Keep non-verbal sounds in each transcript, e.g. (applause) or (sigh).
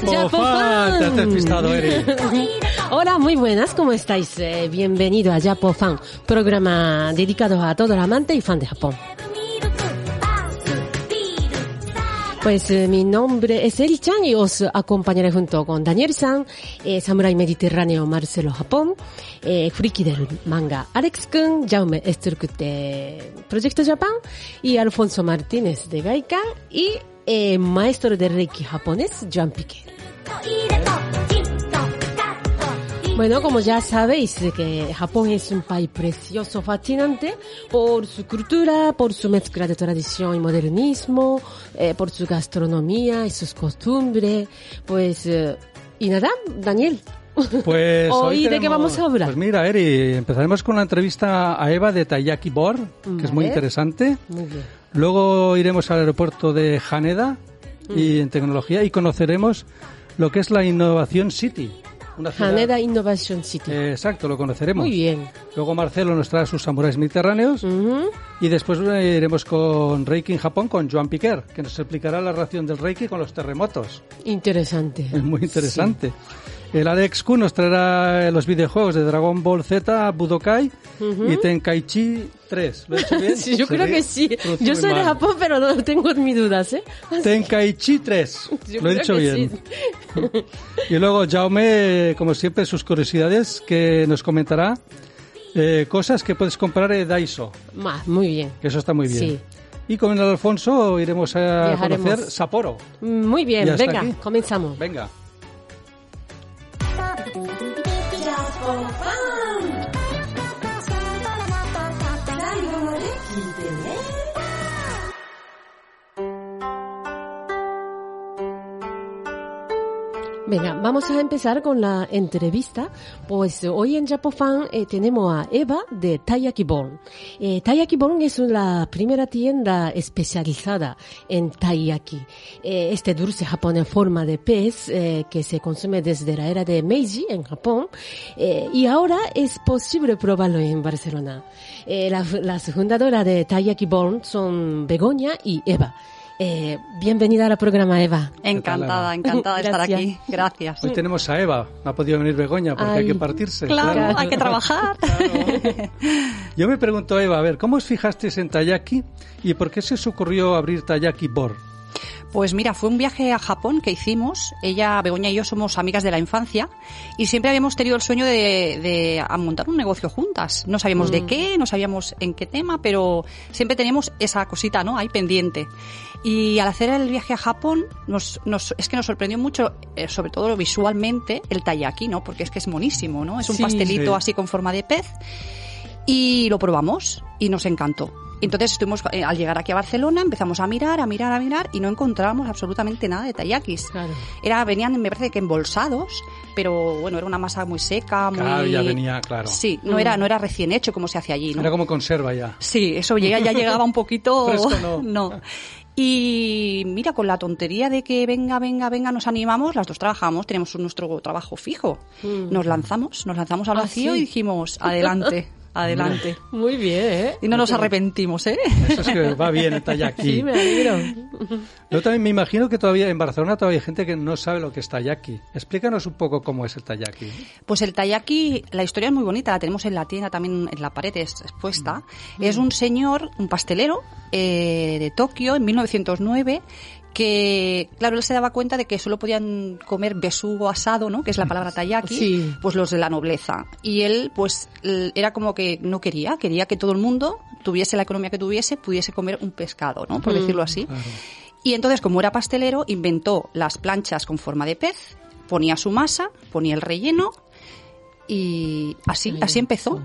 Japofan, te has despistado, Eri. (laughs) Hola, muy buenas, ¿cómo estáis? Eh, bienvenido a Japofan, programa dedicado a todo el amante y fan de Japón. Pues eh, mi nombre es Eri Chan y os acompañaré junto con Daniel San, eh, Samurai Mediterráneo Marcelo Japón, eh, Friki del manga Alex Kun, Jaume Esturk de Proyecto Japan y Alfonso Martínez de Gaika y eh, maestro de Reiki japonés Joan Piquer. Bueno, como ya sabéis que Japón es un país precioso, fascinante por su cultura, por su mezcla de tradición y modernismo, eh, por su gastronomía y sus costumbres. Pues, eh, y nada, Daniel. Pues (laughs) Hoy, ¿de qué tenemos- vamos a hablar? Pues mira, Eri, empezaremos con la entrevista a Eva de Taiyaki Bor, que es muy Vale. interesante. Muy bien. Luego iremos al aeropuerto de Haneda Mm. y en tecnología y conoceremos lo que es la Innovación City. Una ciudad- Haneda Innovation City. Eh, exacto, lo conoceremos. Muy bien. Luego Marcelo nos trae sus samuráis mediterráneos y después eh, iremos con Reiki en Japón con Joan Piquer, que nos explicará la relación del Reiki con los terremotos. Interesante. Es muy interesante. El Alex Q nos traerá los videojuegos de Dragon Ball Z, Budokai y Tenkaichi 3. ¿Lo he hecho bien? (laughs) Sí, yo creo que sí. Yo muy soy de mal. Japón, pero no tengo mis dudas, ¿eh? (laughs) Tenkaichi 3. (laughs) Yo Lo he dicho bien. sí. Y luego Jaume, como siempre, sus curiosidades que nos comentará eh, cosas que puedes comprar en Daiso, Ma, muy bien. que eso está muy bien. Sí. Y con el Alfonso iremos a Viajaremos. conocer Sapporo. Muy Y bien, venga, aquí. comenzamos. Venga. Just for fun. Venga, vamos a empezar con la entrevista. Pues hoy en Japofan eh, tenemos a Eva de Taiyaki Born. Eh, Taiyaki Born es la primera tienda especializada en taiyaki. Eh, este dulce japonés en forma de pez eh, que se consume desde la era de Meiji en Japón. Eh, y ahora es posible probarlo en Barcelona. Eh, la- las fundadoras de Taiyaki Born son Begoña y Eva. Eh, bienvenida al programa, Eva. Encantada, encantada de estar aquí. Gracias. Hoy tenemos a Eva. No ha podido venir Begoña porque hay Ay, que partirse. Claro, hay que trabajar. Yo me pregunto, Eva, a ver, ¿cómo os fijasteis en Taiyaki y por qué se os ocurrió abrir Taiyaki Bor? Pues mira, fue un viaje a Japón que hicimos. Ella, Begoña y yo somos amigas de la infancia y siempre habíamos tenido el sueño de, de montar un negocio juntas. No sabíamos de qué, no sabíamos en qué tema, pero siempre teníamos esa cosita, ¿no? Ahí pendiente. Y al hacer el viaje a Japón, nos, nos, es que nos sorprendió mucho, eh, sobre todo visualmente, el taiyaki, ¿no? Porque es que es monísimo, ¿no? Es un Sí. pastelito Sí. así con forma de pez. y lo probamos y nos encantó. Entonces estuvimos, eh, al llegar aquí a Barcelona, empezamos a mirar, a mirar, a mirar y no encontrábamos absolutamente nada de taiyakis. Claro. Era, venían, me parece que embolsados, pero bueno, era una masa muy seca, muy... Claro, ya venía, claro. Sí, no era, no era recién hecho como se hace allí, ¿no? Era como conserva ya. Sí, eso llega, ya llegaba un poquito... (laughs) Fresco (laughs) no. Y mira, con la tontería de que venga, venga, venga, nos animamos, las dos trabajamos, tenemos nuestro trabajo fijo. Nos lanzamos, nos lanzamos al Ah, vacío sí. y dijimos, adelante, (laughs) adelante. (laughs) Muy bien, ¿eh? Y no nos arrepentimos, ¿eh? Eso es que va bien el taiyaki. (laughs) Sí, me alegro. Yo también me imagino que todavía en Barcelona todavía hay gente que no sabe lo que es taiyaki. Explícanos un poco cómo es el taiyaki. Pues el taiyaki, la historia es muy bonita, la tenemos en la tienda también en la pared es- expuesta. Es un señor, un pastelero eh, de Tokio en 1909 que, claro, él se daba cuenta de que solo podían comer besugo asado, ¿no? Que es la palabra taiyaki, Sí. pues los de la nobleza. Y él, pues, era como que no quería, quería que todo el mundo tuviese la economía que tuviese, pudiese comer un pescado, ¿no? Por decirlo así. Y entonces, como era pastelero, inventó las planchas con forma de pez, ponía su masa, ponía el relleno y así, así empezó.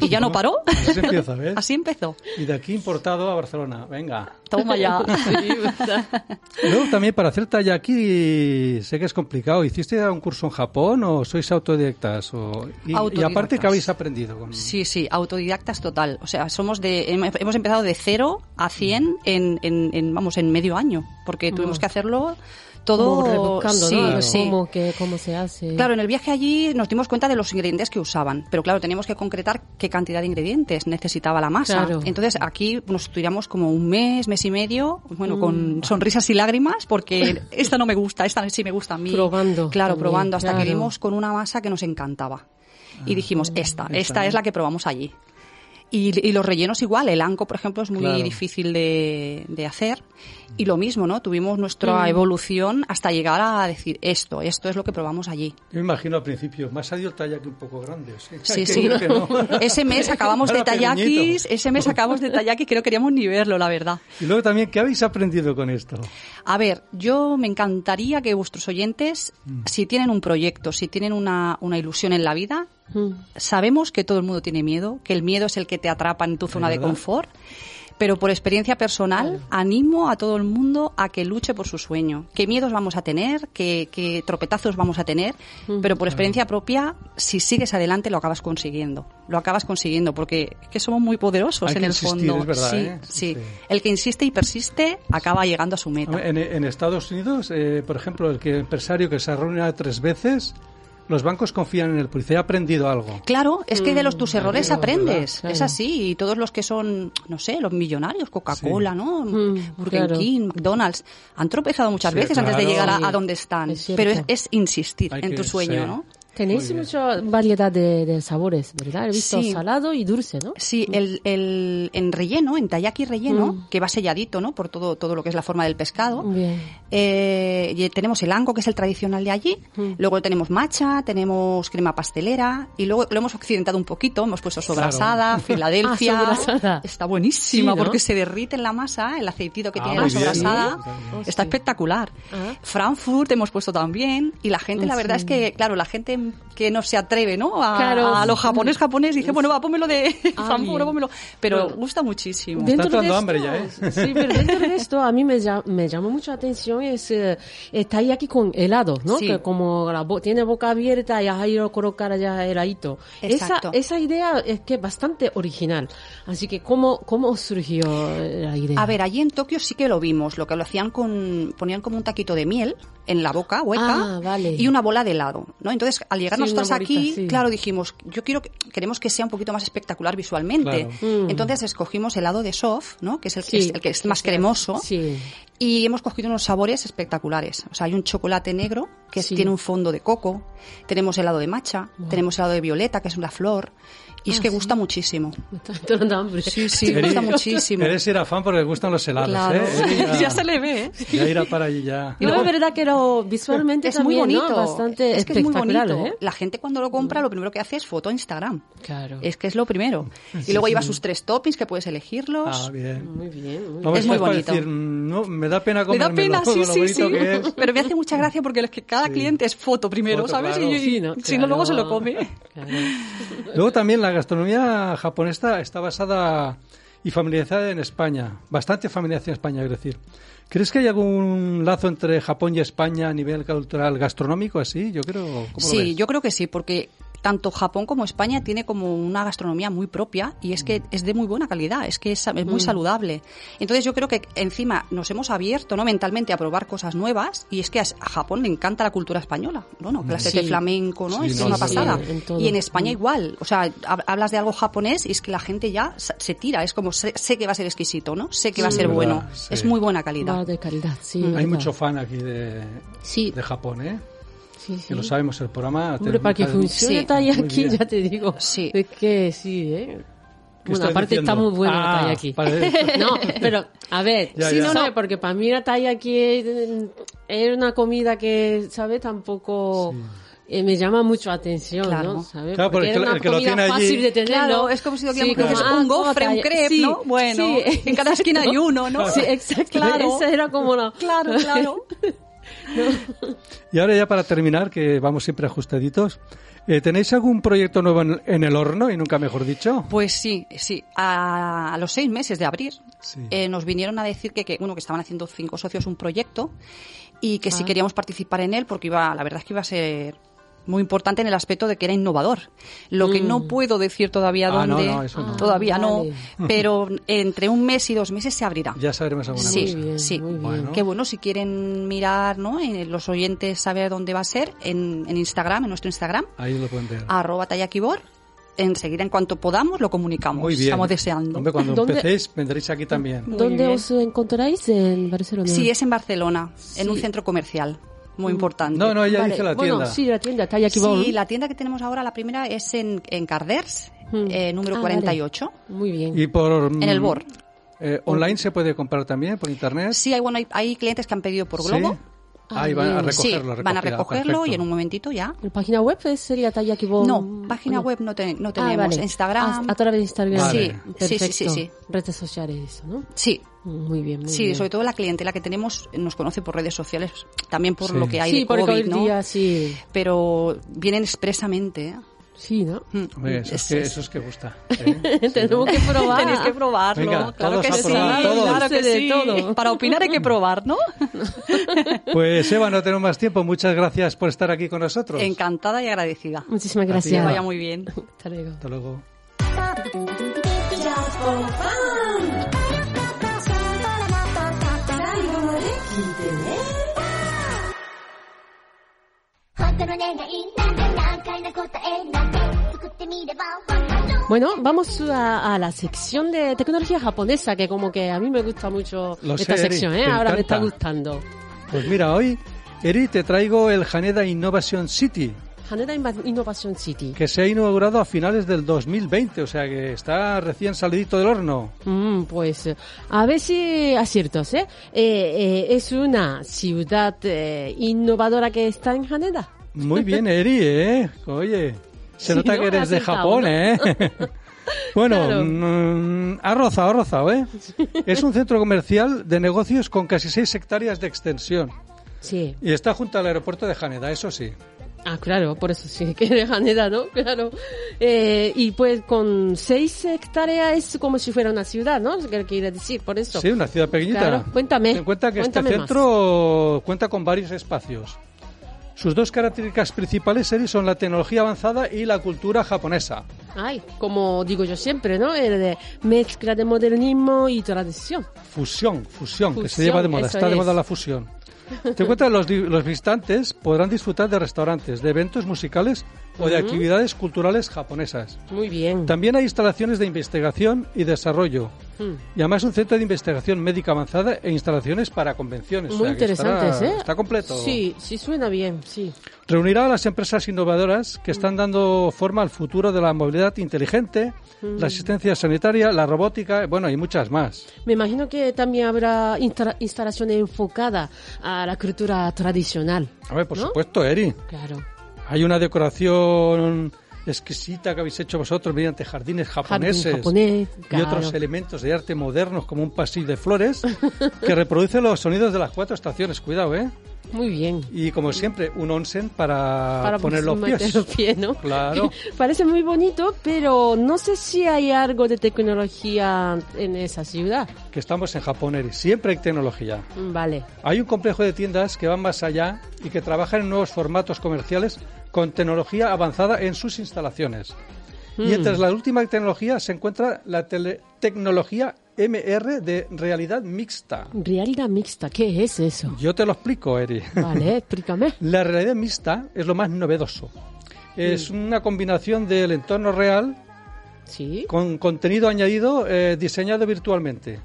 Y ya no paró. Así empieza, ¿ves? (laughs) Así empezó. Y de aquí importado a Barcelona. Venga. Toma ya. (laughs) Luego también para hacer aquí sé que es complicado. ¿Hiciste un curso en Japón o sois autodidactas? O... Y, y aparte. ¿qué habéis aprendido? Con... Sí, sí, autodidactas total. O sea, somos de, hem- hemos empezado de cero a 100 en, en, en, vamos, en medio año, porque tuvimos que hacerlo todo. Como rebuscando, sí, ¿no? sí. Cómo, que, cómo se hace. Claro, en el viaje allí nos dimos cuenta de los ingredientes que usaban, pero claro, teníamos que concretar qué cantidad de ingredientes necesitaba la masa. Claro. Entonces aquí nos estudiamos como un mes, mes y medio, bueno, con sonrisas y lágrimas, porque (laughs) esta no me gusta, esta sí me gusta a mí. Probando Claro, también, probando, hasta que dimos con una masa que nos encantaba. Y dijimos, esta, esta, esta es la que probamos allí. Y, y los rellenos igual, el anco, por ejemplo, es muy Claro. difícil de, de hacer. Y lo mismo, ¿no? Tuvimos Mm. nuestra evolución hasta llegar a decir esto, esto es lo que probamos allí. Yo me imagino al principio, me ha salido el taiyaki un poco grande. Sí, (laughs) Sí, sí. que no. (laughs) Ese mes acabamos de tayakis, ese mes acabamos de tayakis que no queríamos ni verlo, la verdad. Y luego también, ¿qué habéis aprendido con esto? A ver, yo me encantaría que vuestros oyentes, Mm. si tienen un proyecto, si tienen una, una ilusión en la vida, Mm. sabemos que todo el mundo tiene miedo, que el miedo es el que te atrapa en tu zona de confort. Pero por experiencia personal, animo a todo el mundo a que luche por su sueño. ¿Qué miedos vamos a tener? ¿Qué, qué tropetazos vamos a tener? Mm. Pero por experiencia propia, si sigues adelante, lo acabas consiguiendo. Lo acabas consiguiendo porque es que somos muy poderosos Hay en el insistir, fondo. es verdad, sí, ¿eh? sí, Sí. El que insiste y persiste acaba llegando a su meta. En, en Estados Unidos, eh, por ejemplo, el que empresario que se reunido tres veces, los bancos confían en él, porque ha aprendido algo. Claro, es que de los tus errores Claro, aprendes. Es así. Y todos los que son, no sé, los millonarios, Coca-Cola, ¿no? Mm, Burger claro. King, McDonald's, han tropezado muchas Sí, veces antes de llegar a, donde están. es. Pero es, es insistir Hay en que- tu sueño, sí. ¿no? Tenéis mucha variedad de, de sabores, ¿verdad? He visto Sí. salado y dulce, ¿no? Sí, el, el, en relleno, en taiyaki relleno, Mm. que va selladito, ¿no? Por todo, todo lo que es la forma del pescado. Bien. Eh, tenemos el anco, que es el tradicional de allí. Mm. Luego tenemos matcha, tenemos crema pastelera. Y luego lo hemos occidentado un poquito. Hemos puesto sobrasada, (laughs) Filadelfia. Ah, sobrasada. Está buenísima Sí, ¿no? porque se derrite en la masa, el aceitito que Ah, tiene la bien. sobrasada. Está espectacular. Ah. Frankfurt hemos puesto también. Y la gente, la Sí. verdad es que, claro, la gente que no se atreve, ¿no? A, Claro. a lo japonés, japonés, dice, bueno, va, pónmelo de (laughs) bien. pónmelo. Pero Bueno. gusta muchísimo. De- Dentro entrando de hambre ya, ¿eh? (laughs) Sí, pero dentro de esto a mí me, llama, me llama mucho la atención es eh, el taiyaki con helado, ¿no? Sí. Que como la bo- tiene boca abierta y ahí lo colocar allá heladito. Esa, Exacto. esa idea es que es bastante original. Así que, ¿cómo, cómo surgió la idea? A ver, allí en Tokio sí que lo vimos. Lo que lo hacían con. ponían como un taquito de miel en la boca hueca Ah, vale. y una bola de helado. ¿no? Entonces, al llegar Sí, nosotros bolita, aquí, sí. claro, dijimos, yo quiero que- queremos que sea un poquito más espectacular visualmente. Claro. Mm. Entonces escogimos helado de soft, ¿no? que es el que, Sí. es, el que es más cremoso. Sí. Y hemos cogido unos sabores espectaculares. O sea, hay un chocolate negro que Sí. tiene un fondo de coco, tenemos helado de matcha, tenemos helado de violeta, que es una flor, y es Ah, que sí. gusta muchísimo. (laughs) Me está entrando hambre. Sí, sí, Eri- gusta muchísimo. Eres ir a fan porque gustan los helados, Claro. ¿eh? Eri (laughs) ya se le ve, ¿eh? Ya irá para allí ya. Y No, luego- es verdad que lo visualmente es muy también, ¿no? bonito. Bastante es que es muy espectacular, bonito. ¿eh? La gente cuando lo compra lo primero que hace es foto a Instagram. Claro. Es que es lo primero. Y luego lleva sus tres toppings que puedes elegirlos. Ah, bien. Muy bien, muy No me Es muy bonito. decir, no, me da pena Me comerme da pena, sí, sí, sí. (laughs) Pero me hace mucha gracia porque es que cada Sí. cliente es foto primero, Foto, ¿sabes? claro. Y, y- Sí, ¿no? si no, luego se lo come. Claro. Luego también la gastronomía japonesa está basada y familiarizada en España, bastante familiarizada en España, es decir. ¿Crees que hay algún lazo entre Japón y España a nivel cultural gastronómico así? Yo creo. ¿cómo lo Sí, ves? yo creo que sí, porque tanto Japón como España tiene como una gastronomía muy propia y es que es de muy buena calidad, es que es, es muy saludable. Entonces yo creo que encima nos hemos abierto ¿no? mentalmente a probar cosas nuevas y es que a Japón le encanta la cultura española, bueno, clases Sí. de flamenco, ¿no? Sí, es no, una sí, pasada. en y en España Mm. igual, o sea, hab- hablas de algo japonés y es que la gente ya se tira, es como sé, sé que va a ser exquisito, ¿no? Sé que va a ser Verdad, bueno, sí. es muy buena Va calidad. de calidad, sí. Hay verdad. mucho fan aquí de, Sí, de Japón, ¿eh? Sí, sí. Que lo sabemos, el programa. Hombre, para que funcione Sí, muy bien. ya te digo. Sí. Es que sí, ¿eh? ¿Qué Bueno, aparte está diciendo? muy bueno Ah, el taiyaki. para- No, pero, a ver, Ya, sí, ya. no, no, porque para mí la taiyaki es, es una comida que, ¿sabes? Tampoco... eh, me llama mucho la atención, Claro. ¿no? ¿Sabes? Claro, porque era el que- una el que lo comida tiene allí- fácil de tener, Claro, ¿no? es como si Sí, tuviéramos que como, decir un ah, gofre, ¿cómo un crepe, sí, ¿no? (laughs) Bueno, sí, en cada esquina hay (laughs) uno, ¿no? Sí, exacto. Claro. Esa era como la... Claro, claro. (laughs) Y ahora ya para terminar, que vamos siempre ajustaditos, eh, ¿tenéis algún proyecto nuevo en, el horno y nunca mejor dicho? Pues sí, sí. A, a los seis meses de abrir, Sí. eh, nos vinieron a decir que, que, bueno, que estaban haciendo cinco socios un proyecto y que si Ah. queríamos participar en él, porque iba, la verdad es que iba a ser muy importante en el aspecto de que era innovador. Lo que no puedo decir todavía Ah, no, dónde, no, eso no. todavía Ah, no, vale. (laughs) pero entre un mes y dos meses se abrirá. Ya sabremos alguna Sí, cosa. Muy bien, sí. Bueno. Que bueno, si quieren mirar, ¿no? En los oyentes saber dónde va a ser, en, en Instagram, en nuestro Instagram, Ahí lo pueden ver. arroba tallakibor. Enseguida, en cuanto podamos, lo comunicamos. Muy bien. Estamos deseando. Hombre, cuando ¿Dónde- empecéis, vendréis aquí también. ¿Dónde os encontráis? En Barcelona. Sí, es en Barcelona, en un centro comercial. Muy importante. No, no, ella Vale, dice la Bueno, tienda. sí, la tienda, Talla Sí, la tienda que tenemos ahora, la primera, es en, en Carders, Hmm. eh, número Ah, 48. Muy bien. Y por... En el BOR. eh, ¿Online se puede comprar también por internet? Sí, hay, bueno, hay, hay clientes que han pedido por Globo. Sí. Ahí van a. Sí, recogerlo. van a recogerlo perfecto. y en un momentito ya. ¿La página web sería Tallakibon? No, página web no, te- no Ah, tenemos. vale. Instagram. A, a través de Instagram. Vale. Sí, sí, sí, sí, sí. Redes sociales, eso, ¿no? Sí, Muy bien, muy sí, bien. sobre todo la clientela que tenemos nos conoce por redes sociales, también por Sí. lo que hay sí, de COVID, en ¿no? día sí. Pero vienen expresamente. ¿eh? Sí, ¿no? Mm. Hombre, eso, es Es- que, es- eso es que gusta. (laughs) ¿eh? Tenemos que probar. Tenéis que probarlo. Venga, claro todos que a sí, claro que sí. todo. Para opinar hay que (laughs) probar, ¿no? Pues Eva, no tenemos más tiempo. Muchas gracias por estar aquí con nosotros. Encantada y agradecida. Muchísimas gracias. Que vaya muy bien. Hasta luego. Hasta luego. Bueno, vamos a, a la sección de tecnología japonesa, que como que a mí me gusta mucho Lo esta sé, sección, ¿eh? Ahora me está gustando. Pues mira, hoy, Eri, te traigo el Haneda Innovation City, Haneda Innovation City. que se ha inaugurado a finales del 2020, o sea que está recién salidito del horno. Mm, pues a ver si aciertos, ¿eh? Eh, eh, Es una ciudad eh, innovadora que está en Haneda. Muy bien, Eri, ¿eh? Oye, se nota ¿no? que eres de Japón. ¿eh? (laughs) bueno, Claro. mm, ha rozado, ha rozado, ¿eh? Es un centro comercial de negocios con casi 6 hectáreas de extensión Sí. y está junto al aeropuerto de Haneda, eso sí. Ah, claro, por eso sí que de Haneda, ¿no? Claro. Eh, y pues con seis hectáreas es como si fuera una ciudad, ¿no? ¿Qué quiere decir? Por eso. Sí, una ciudad pequeñita. Claro, cuéntame, Ten en cuenta que cuéntame este más. centro cuenta con varios espacios. Sus dos características principales Eri, son la tecnología avanzada y la cultura japonesa. Ay, como digo yo siempre, ¿no? El de mezcla de modernismo y tradición. Fusión, fusión, que se Fusión, lleva de moda, está de es. moda la fusión. Te cuenta, los, los visitantes podrán disfrutar de restaurantes, de eventos musicales o de actividades culturales japonesas. Muy bien. También hay instalaciones de investigación y desarrollo. Mm. Y además un centro de investigación médica avanzada e instalaciones para convenciones. o Muy sea interesantes, estará- ¿eh? Está completo. Sí, sí suena bien, sí. Reunirá a las empresas innovadoras que están dando forma al futuro de la movilidad inteligente, la asistencia sanitaria, la robótica, bueno, y muchas más. Me imagino que también habrá insta- instalaciones enfocadas a la cultura tradicional. A ver, por ¿No? supuesto, Eri. Claro. Hay una decoración exquisita que habéis hecho vosotros mediante jardines Jardín japoneses japonés, y claro. otros elementos de arte modernos como un pasillo de flores (laughs) que reproduce los sonidos de las cuatro estaciones. Cuidado, ¿eh? Muy bien. Y como siempre, un onsen para, poner los pies. los pies, ¿no? Claro. (laughs) Parece muy bonito, pero no sé si hay algo de tecnología en esa ciudad. Que estamos en Japón, Eri. Siempre hay tecnología. Mm, Vale. Hay un complejo de tiendas que van más allá y que trabajan en nuevos formatos comerciales con tecnología avanzada en sus instalaciones. Y entre la última tecnología se encuentra la tele- tecnología MR de realidad mixta. Realidad mixta, ¿qué es eso? Yo te lo explico, Eri. Vale, (laughs) explícame. La realidad mixta es lo más novedoso. Es una combinación del entorno real Sí. con contenido añadido eh, diseñado virtualmente.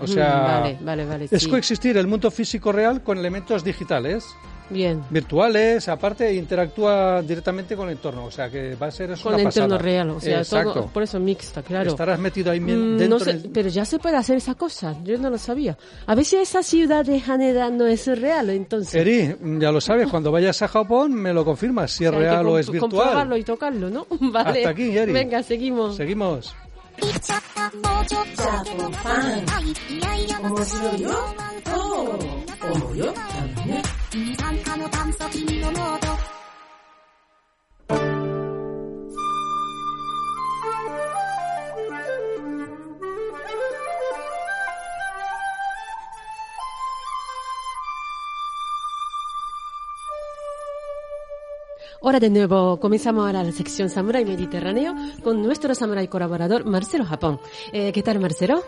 O Mm, sea, Vale, vale, vale. es sí. coexistir el mundo físico real con elementos digitales. Bien. virtuales, aparte interactúa directamente con el entorno, o sea que va a ser eso Con una el entorno pasada. real, o sea, todo, por eso mixta, claro. Estarás metido ahí Mm, dentro no sé, del- pero ya se puede hacer esa cosa, yo no lo sabía. A ver si esa ciudad de Haneda no es real, entonces. Eri, ya lo sabes, cuando vayas a Japón me lo confirmas si es O sea, real o es virtual. comprobarlo y tocarlo, ¿no? (laughs) Vale. Hasta aquí, Eri. Venga, seguimos. Seguimos. 言っちゃったもうちょっと愛いやいや面白いよ思うよ参加の炭素金の濃度 Ahora de nuevo comenzamos ahora la sección Samurai Mediterráneo con nuestro samurai colaborador Marcelo Japón. Eh, ¿Qué tal, Marcelo?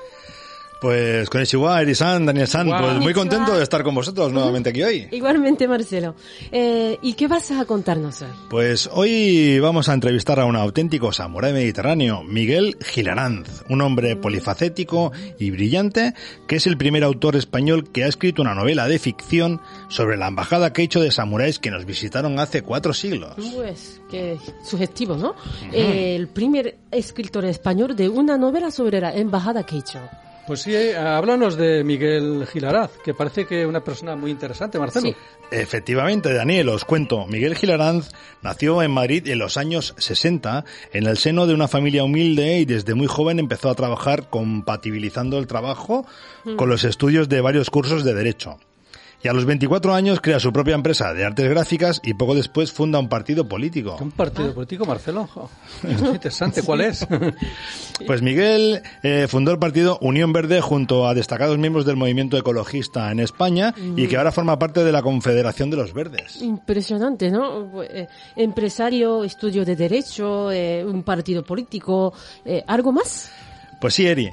Pues con Ichiwa, Eri-san, Daniel-san, Guau. pues muy Konnichiwa. contento de estar con vosotros nuevamente aquí hoy. Igualmente, Marcelo. Eh, ¿Y qué vas a contarnos hoy? Pues hoy vamos a entrevistar a un auténtico samurái mediterráneo, Miguel Gilaranz, un hombre polifacético y brillante, que es el primer autor español que ha escrito una novela de ficción sobre la embajada que ha hecho de samuráis que nos visitaron hace cuatro siglos. Pues, qué sugestivo, ¿no? Eh, el primer escritor español de una novela sobre la embajada Keicho. Pues sí, eh, háblanos de Miguel Gilaraz, que parece que es una persona muy interesante, Marcelo. Sí. Efectivamente, Daniel, os cuento. Miguel Gilaranz nació en Madrid en los años 60, en el seno de una familia humilde y desde muy joven empezó a trabajar compatibilizando el trabajo con los estudios de varios cursos de Derecho. Y a los 24 años crea su propia empresa de artes gráficas y poco después funda un partido político. ¿Un partido político, Marcelo? Es (laughs) muy interesante. ¿Cuál es? (laughs) Pues Miguel eh, fundó el partido Unión Verde junto a destacados miembros del movimiento ecologista en España y que ahora forma parte de la Confederación de los Verdes. Impresionante, ¿no? Eh, empresario, estudio de derecho, eh, un partido político, eh, ¿algo más? Pues sí, Eri,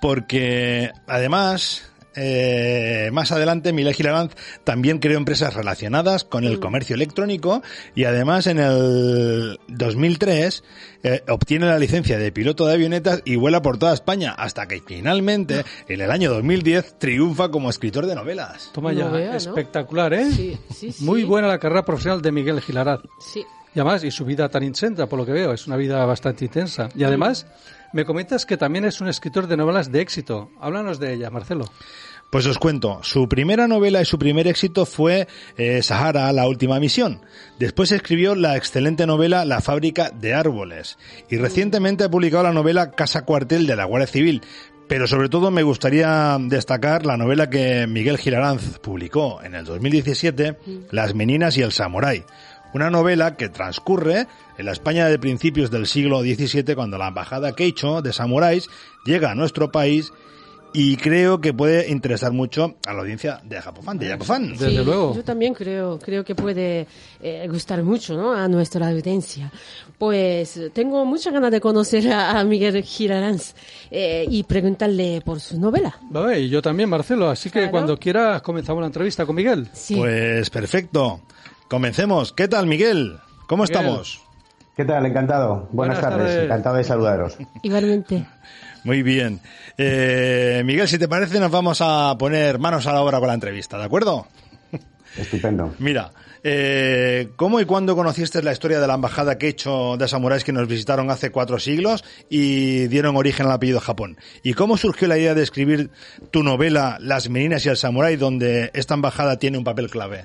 porque además, eh, más adelante, Miguel Gilaranz también creó empresas relacionadas con el comercio electrónico y además en el 2003 eh, obtiene la licencia de piloto de avionetas y vuela por toda España hasta que finalmente, en el año 2010, triunfa como escritor de novelas. Toma ya, espectacular, ¿eh? Sí, sí, sí. Muy buena la carrera profesional de Miguel Gilaraz. Sí. Y además, y su vida tan intensa, por lo que veo, es una vida bastante intensa. Y además, me comentas que también es un escritor de novelas de éxito. Háblanos de ella, Marcelo. Pues os cuento, su primera novela y su primer éxito fue eh, Sahara, la última misión. Después escribió la excelente novela La fábrica de árboles. Y recientemente ha publicado la novela Casa Cuartel de la Guardia Civil. Pero sobre todo me gustaría destacar la novela que Miguel Gilaranz publicó en el 2017, Las meninas y el samurái. Una novela que transcurre en la España de principios del siglo XVII cuando la embajada Keicho de samuráis llega a nuestro país y creo que puede interesar mucho a la audiencia de Japofan, de Japofan. Desde luego. Yo también creo, creo que puede eh, gustar mucho ¿no? a nuestra audiencia. Pues tengo muchas ganas de conocer a, a Miguel Giraranz eh, y preguntarle por su novela. Vale, y yo también, Marcelo. Así que Claro. cuando quieras comenzamos la entrevista con Miguel. Sí. Pues perfecto. Comencemos. ¿Qué tal, Miguel? ¿Cómo Miguel. estamos? ¿Qué tal? Encantado. Buenas, Buenas tardes. tardes. Encantado de saludaros. Igualmente. Muy bien. Eh, Miguel, si te parece, nos vamos a poner manos a la obra con la entrevista, ¿de acuerdo? Estupendo. Mira, eh, ¿cómo y cuándo conociste la historia de la embajada que he hecho de samuráis que nos visitaron hace cuatro siglos y dieron origen al apellido Japón? ¿Y cómo surgió la idea de escribir tu novela Las meninas y el samurái, donde esta embajada tiene un papel clave?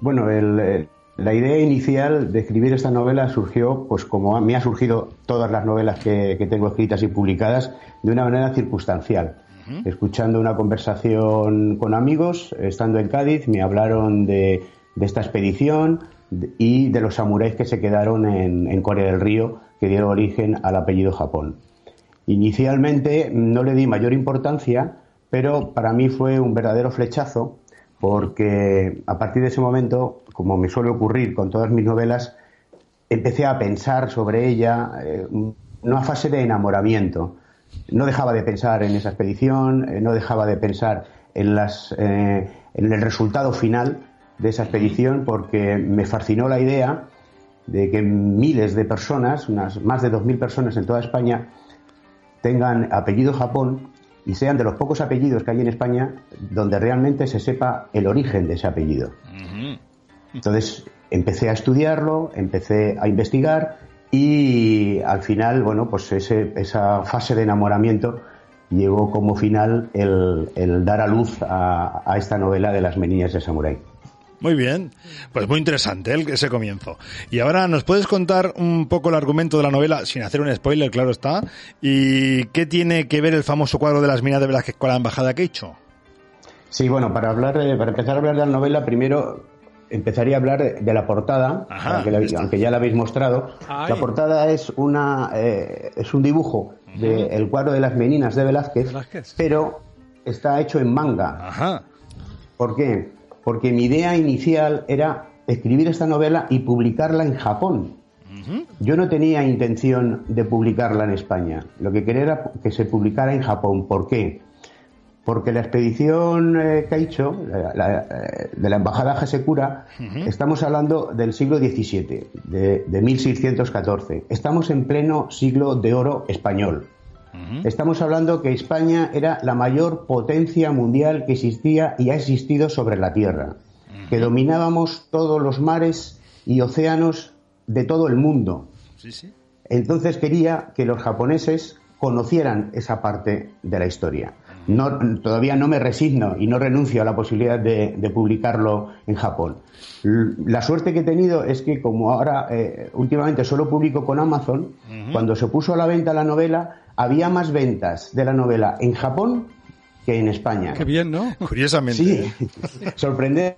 Bueno, el, la idea inicial de escribir esta novela surgió, pues como a- me ha surgido todas las novelas que, que tengo escritas y publicadas, de una manera circunstancial. Escuchando una conversación con amigos, estando en Cádiz, me hablaron de, de esta expedición y de los samuráis que se quedaron en, en Corea del Río, que dieron origen al apellido Japón. Inicialmente no le di mayor importancia, pero para mí fue un verdadero flechazo porque a partir de ese momento, como me suele ocurrir con todas mis novelas, empecé a pensar sobre ella, eh, una fase de enamoramiento. No dejaba de pensar en esa expedición, eh, no dejaba de pensar en, las, eh, el resultado final de esa expedición porque me fascinó la idea de que miles de personas, unas más de 2.000 personas en toda España, tengan apellido Japón y sean de los pocos apellidos que hay en España donde realmente se sepa el origen de ese apellido. Entonces empecé a estudiarlo, empecé a investigar y al final, bueno, pues ese- esa fase de enamoramiento llegó como final el, el dar a luz a, a esta novela de las meninas de Samurai. Muy bien, pues muy interesante el- ese comienzo. Y ahora nos puedes contar un poco el argumento de la novela, sin hacer un spoiler, claro está, y qué tiene que ver el famoso cuadro de las minas de Velázquez con la embajada que he hecho. Sí, bueno, para hablar, eh, para empezar a hablar de la novela, primero empezaría a hablar de, de la portada, Ajá, para que la- listo. aunque ya la habéis mostrado. Ay. La portada es una, eh, es un dibujo del cuadro de las meninas de Velázquez, Velázquez. pero está hecho en manga. Ajá. ¿Por qué? Porque mi idea inicial era escribir esta novela y publicarla en Japón. Yo no tenía intención de publicarla en España. Lo que quería era que se publicara en Japón. ¿Por qué? Porque la expedición eh, Kaicho, la- la, eh, de la embajada Hasekura, estamos hablando del siglo XVII, de, de 1614. Estamos en pleno siglo de oro español. Estamos hablando que España era la mayor potencia mundial que existía y ha existido sobre la Tierra, que dominábamos todos los mares y océanos de todo el mundo. Sí, sí. Entonces quería que los japoneses conocieran esa parte de la historia. No, todavía no me resigno y no renuncio a la posibilidad de, de publicarlo en Japón. La suerte que he tenido es que como ahora eh, últimamente solo publico con Amazon, cuando se puso a la venta la novela, había más ventas de la novela en Japón que en España. Qué bien, ¿no? Curiosamente. Sí, (laughs) sorprendente.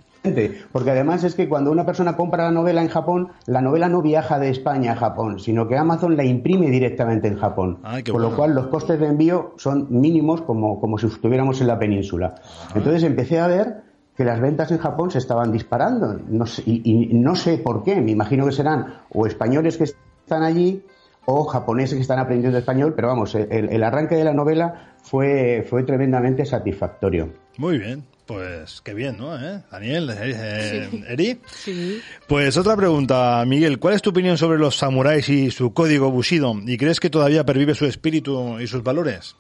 Porque además es que cuando una persona compra la novela en Japón, la novela no viaja de España a Japón, sino que Amazon la imprime directamente en Japón. Ay, qué Con lo cual los costes de envío son mínimos como, como si estuviéramos en la península. Entonces empecé a ver que las ventas en Japón se estaban disparando. No sé- y, y no sé por qué. Me imagino que serán o españoles que están allí o japoneses que están aprendiendo español, pero vamos, el, el arranque de la novela fue, fue tremendamente satisfactorio. Muy bien. Pues qué bien, ¿no? ¿Eh? Daniel, eh, eh, Eri. Sí. Pues otra pregunta, Miguel. ¿Cuál es tu opinión sobre los samuráis y su código Bushido? ¿Y crees que todavía pervive su espíritu y sus valores?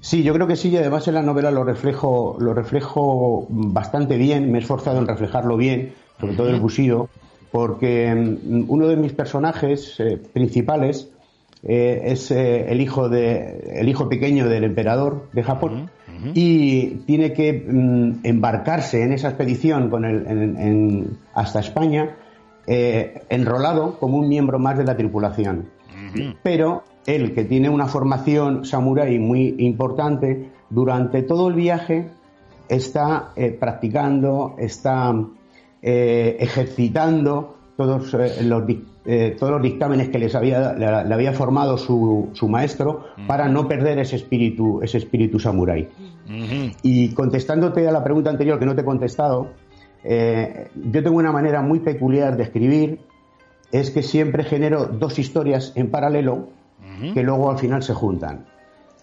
Sí, yo creo que sí, y además en la novela lo reflejo, lo reflejo bastante bien, me he esforzado en reflejarlo bien, sobre todo el Bushido, porque mm, uno de mis personajes eh, principales eh, es eh, el hijo de el hijo pequeño del emperador de Japón y tiene que mm, embarcarse en esa expedición con el, en- en- hasta España eh, enrolado como un miembro más de la tripulación. Pero él, que tiene una formación samurái muy importante, durante todo el viaje está eh, practicando, está eh, ejercitando todos, los, todos los dictámenes que les había, le, le había formado su, su maestro para no perder ese espíritu, ese espíritu samurái. Y contestándote a la pregunta anterior que no te he contestado, eh, yo tengo una manera muy peculiar de escribir, es que siempre genero dos historias en paralelo que luego al final se juntan.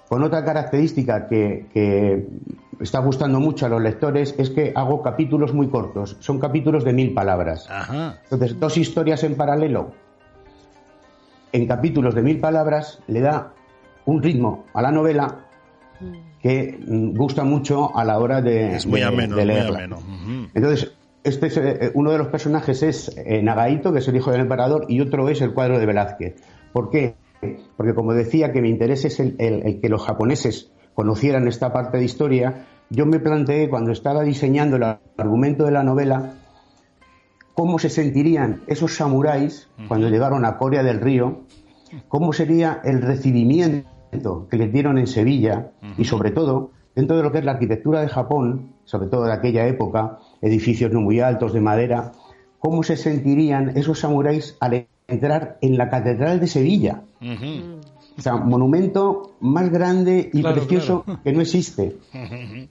Con otra característica que, que está gustando mucho a los lectores es que hago capítulos muy cortos, son capítulos de mil palabras. Ajá. Entonces, dos historias en paralelo en capítulos de mil palabras le da un ritmo a la novela que gusta mucho a la hora de, Es muy de- ameno, de muy. Entonces, este es, eh, uno de los personajes es eh, Nagaito, que es el hijo del emperador, y otro es el cuadro de Velázquez. ¿Por qué? Porque como decía que mi interés es el, el- el que los japoneses conocieran esta parte de historia, yo me planteé cuando estaba diseñando el argumento de la novela cómo se sentirían esos samuráis cuando llegaron a Corea del Río, cómo sería el recibimiento que les dieron en Sevilla y sobre todo dentro de lo que es la arquitectura de Japón, sobre todo de aquella época, edificios no muy altos de madera, cómo se sentirían esos samuráis al entrar en la Catedral de Sevilla. O sea, monumento más grande y Claro, precioso claro. que no existe. (laughs)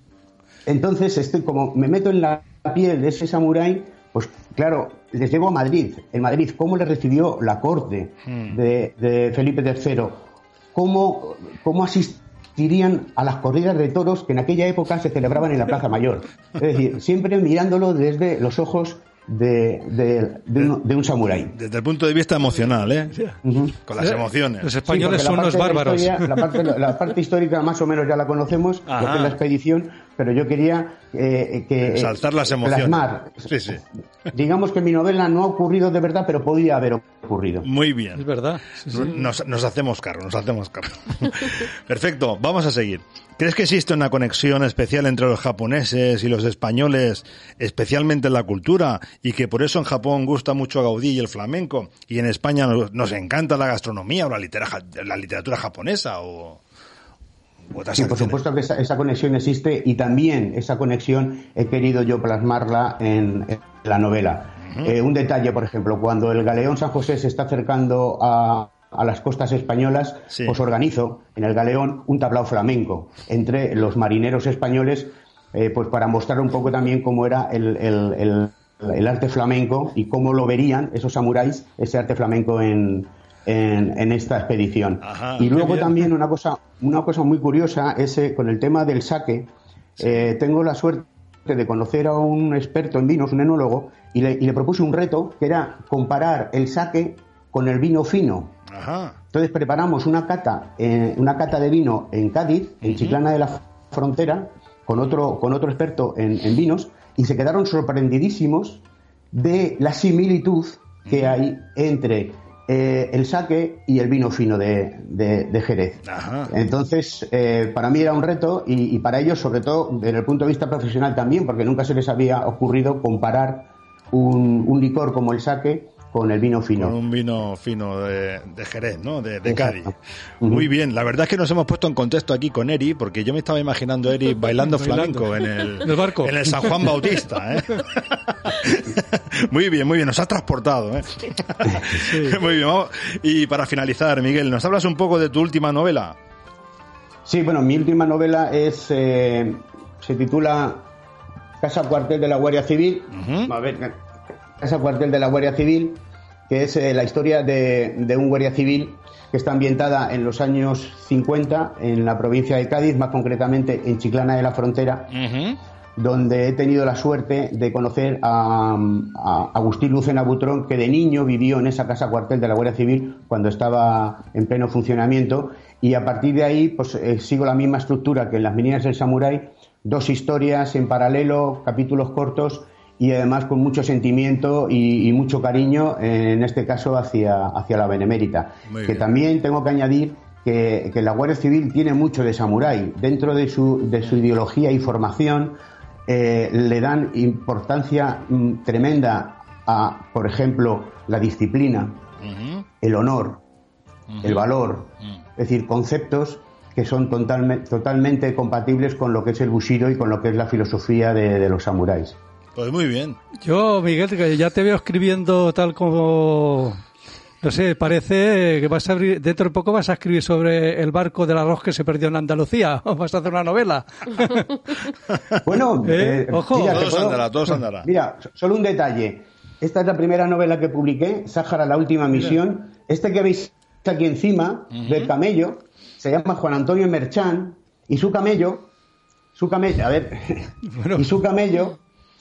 Entonces, estoy como me meto en la piel de ese samurái, pues claro, les llevo a Madrid. En Madrid, ¿cómo le recibió la corte de, de Felipe III? ¿Cómo, ¿Cómo asistirían a las corridas de toros que en aquella época se celebraban en la Plaza Mayor? Es decir, siempre mirándolo desde los ojos de, de, de un, de un samurái. Desde el punto de vista emocional, ¿eh? Con las emociones. Los españoles son unos bárbaros. historia- la, parte, la parte histórica más o menos ya la conocemos, lo Ajá. que es la expedición, pero yo quería eh, que... eh, Saltar las emociones. plasmar. Sí, sí. Digamos que mi novela no ha ocurrido de verdad, pero podía haber ocurrido. Muy Es bien. verdad. Sí, sí. Nos, nos hacemos cargo, nos hacemos cargo. (laughs) Perfecto, vamos a seguir. ¿Crees que existe una conexión especial entre los japoneses y los españoles, especialmente en la cultura, y que por eso en Japón gusta mucho Gaudí y el flamenco, y en España nos, nos encanta la gastronomía o la, litera- la literatura japonesa o, o otras Sí, por supuesto que esa, esa conexión existe y también esa conexión he querido yo plasmarla en, en la novela. Eh, un detalle, por ejemplo, cuando el galeón San José se está acercando a, a las costas españolas, Sí. os organizo en el galeón un tablao flamenco entre los marineros españoles, eh, pues para mostrar un poco también cómo era el, el- el- el arte flamenco y cómo lo verían esos samuráis, ese arte flamenco en, en- en esta expedición. Ajá, y luego también una cosa, una cosa muy curiosa es eh, con el tema del saque. eh, tengo la suerte de conocer a un experto en vinos, un enólogo, y le, y le propuse un reto que era comparar el saque con el vino fino. Ajá. Entonces preparamos una cata, eh, una cata de vino en Cádiz, en Chiclana de la Frontera, con otro, con otro experto en, en vinos, y se quedaron sorprendidísimos de la similitud que hay entre eh, el saque y el vino fino de, de- de Jerez. Ajá. Entonces, eh, para mí era un reto y, y para ellos, sobre todo desde el punto de vista profesional también, porque nunca se les había ocurrido comparar un, un licor como el saque con el vino fino. Con un vino fino de, de Jerez, ¿no? De. Cádiz. Muy bien. La verdad es que nos hemos puesto en contexto aquí con Eri, porque yo me estaba imaginando a Eri (laughs) bailando flamenco en el, barco. En el San Juan Bautista, ¿eh? (laughs) muy bien, muy bien. Nos has transportado, ¿eh? (laughs) muy bien. vamos. Y para finalizar, Miguel, ¿nos hablas un poco de tu última novela? Sí, bueno, mi última novela es eh, se titula Casa Cuartel de la Guardia Civil. A ver, Casa Cuartel de la Guardia Civil, que es eh, la historia de, de un guardia civil que está ambientada en los años 50 en la provincia de Cádiz, más concretamente en Chiclana de la Frontera, donde he tenido la suerte de conocer a, a Agustín Lucena Butrón, que de niño vivió en esa casa cuartel de la Guardia Civil cuando estaba en pleno funcionamiento, y a partir de ahí pues eh, sigo la misma estructura que en las meninas del Samurái, dos historias en paralelo, capítulos cortos y además con mucho sentimiento y, y mucho cariño, en este caso hacia, hacia la Benemérita. Muy que bien. también tengo que añadir que, que la Guardia Civil tiene mucho de samurái. Dentro de su, de su ideología y formación eh, le dan importancia mm, tremenda a, por ejemplo, la disciplina, el honor, el valor, es decir, conceptos que son totalme- totalmente compatibles con lo que es el bushido y con lo que es la filosofía de, de los samuráis. Pues muy bien. Yo, Miguel, que ya te veo escribiendo tal como... No sé, parece que vas a abrir, dentro de poco vas a escribir sobre el barco del arroz que se perdió en Andalucía. (laughs) O vas a hacer una novela. (laughs) Bueno, (laughs) ¿Eh? Ojo. mira, te Todos puedo- andará, todos andará. Mira, so- solo un detalle. Esta es la primera novela que publiqué, Sáhara, la última misión. Este que veis aquí encima, del camello, se llama Juan Antonio Merchán, y su camello, su camello, a ver, Bueno. y su camello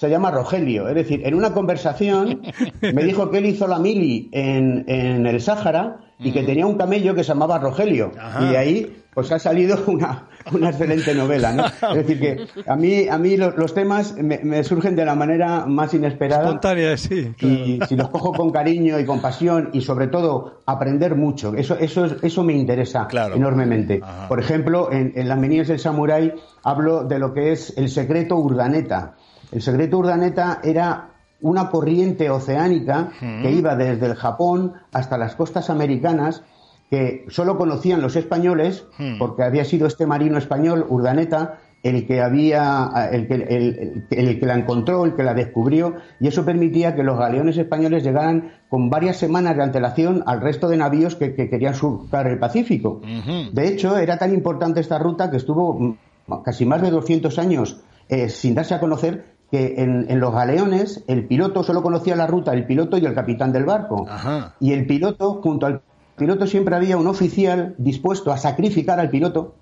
se llama Rogelio. Es decir, en una conversación me (laughs) dijo que él hizo la mili en, en el Sáhara y que tenía un camello que se llamaba Rogelio. Ajá. Y de ahí pues ha salido una, una excelente novela, ¿no? Es decir, que a mí, a mí los, los temas me, me surgen de la manera más inesperada. Espontánea, sí. claro. Y si los cojo con cariño y con pasión y sobre todo aprender mucho, eso, eso, es- eso me interesa Claro. enormemente. Ajá. Por ejemplo, en, en Las Meninas del Samurái hablo de lo que es el secreto urdaneta. El secreto urdaneta era una corriente oceánica que iba desde el Japón hasta las costas americanas que solo conocían los españoles porque había sido este marino español Urdaneta el que había el que, el- el- el que la encontró, el que la descubrió, y eso permitía que los galeones españoles llegaran con varias semanas de antelación al resto de navíos que, que querían surcar el Pacífico. De hecho, era tan importante esta ruta que estuvo casi más de 200 años eh, sin darse a conocer que en, en los galeones el piloto solo conocía la ruta, el piloto y el capitán del barco. Ajá. Y el piloto, junto al piloto siempre había un oficial dispuesto a sacrificar al piloto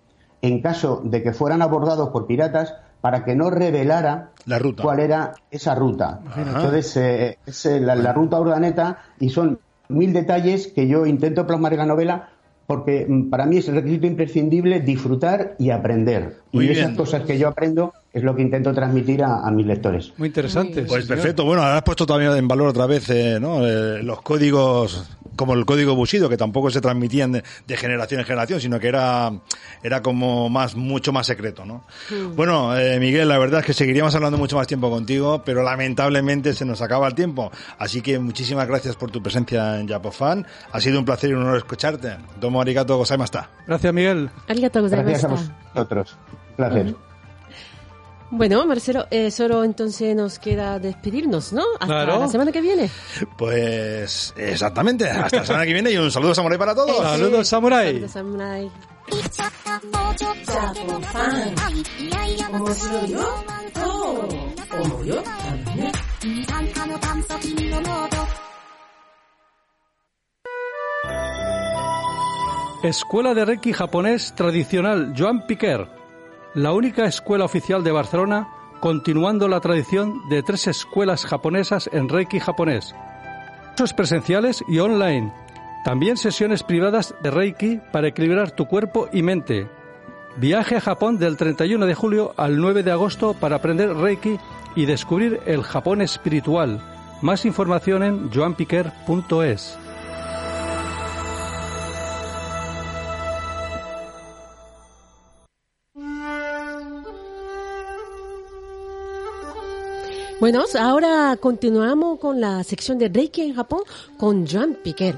en caso de que fueran abordados por piratas para que no revelara La ruta. cuál era esa ruta. Entonces, eh, es eh, la, la ruta urdaneta y son mil detalles que yo intento plasmar en la novela porque mm, para mí es el requisito imprescindible disfrutar y aprender. Muy y bien. esas cosas que yo aprendo es lo que intento transmitir a, a mis lectores. Muy interesante. Pues señor. perfecto. Bueno, ahora has puesto también en valor otra vez eh, ¿no? Eh, los códigos, como el código Bushido, que tampoco se transmitían de, de generación en generación, sino que era, era como más, mucho más secreto, ¿no? Bueno, eh, Miguel, la verdad es que seguiríamos hablando mucho más tiempo contigo, pero lamentablemente se nos acaba el tiempo. Así que muchísimas gracias por tu presencia en Japofan. Ha sido un placer y un honor escucharte. Domo arigato gozaimashita. Gracias, Miguel. Arigatou Gracias a gozaimashita. vosotros. Placer. Bueno, Marcelo, eh, solo entonces nos queda despedirnos, ¿no? Hasta claro. la semana que viene. Pues exactamente, hasta la semana que viene y un saludo samurai para todos. Eh, Saludos samurai. Saludos samurai. Escuela de Reiki japonés tradicional Joan Piquer la única escuela oficial de Barcelona, continuando la tradición de tres escuelas japonesas en Reiki japonés. Cursos presenciales y online. También sesiones privadas de Reiki para equilibrar tu cuerpo y mente. Viaje a Japón del 31 de julio al 9 de agosto para aprender Reiki y descubrir el Japón espiritual. Más información en joanpiquer.es. Bueno, ahora continuamos con la sección de Reiki en Japón con Joan Piquer.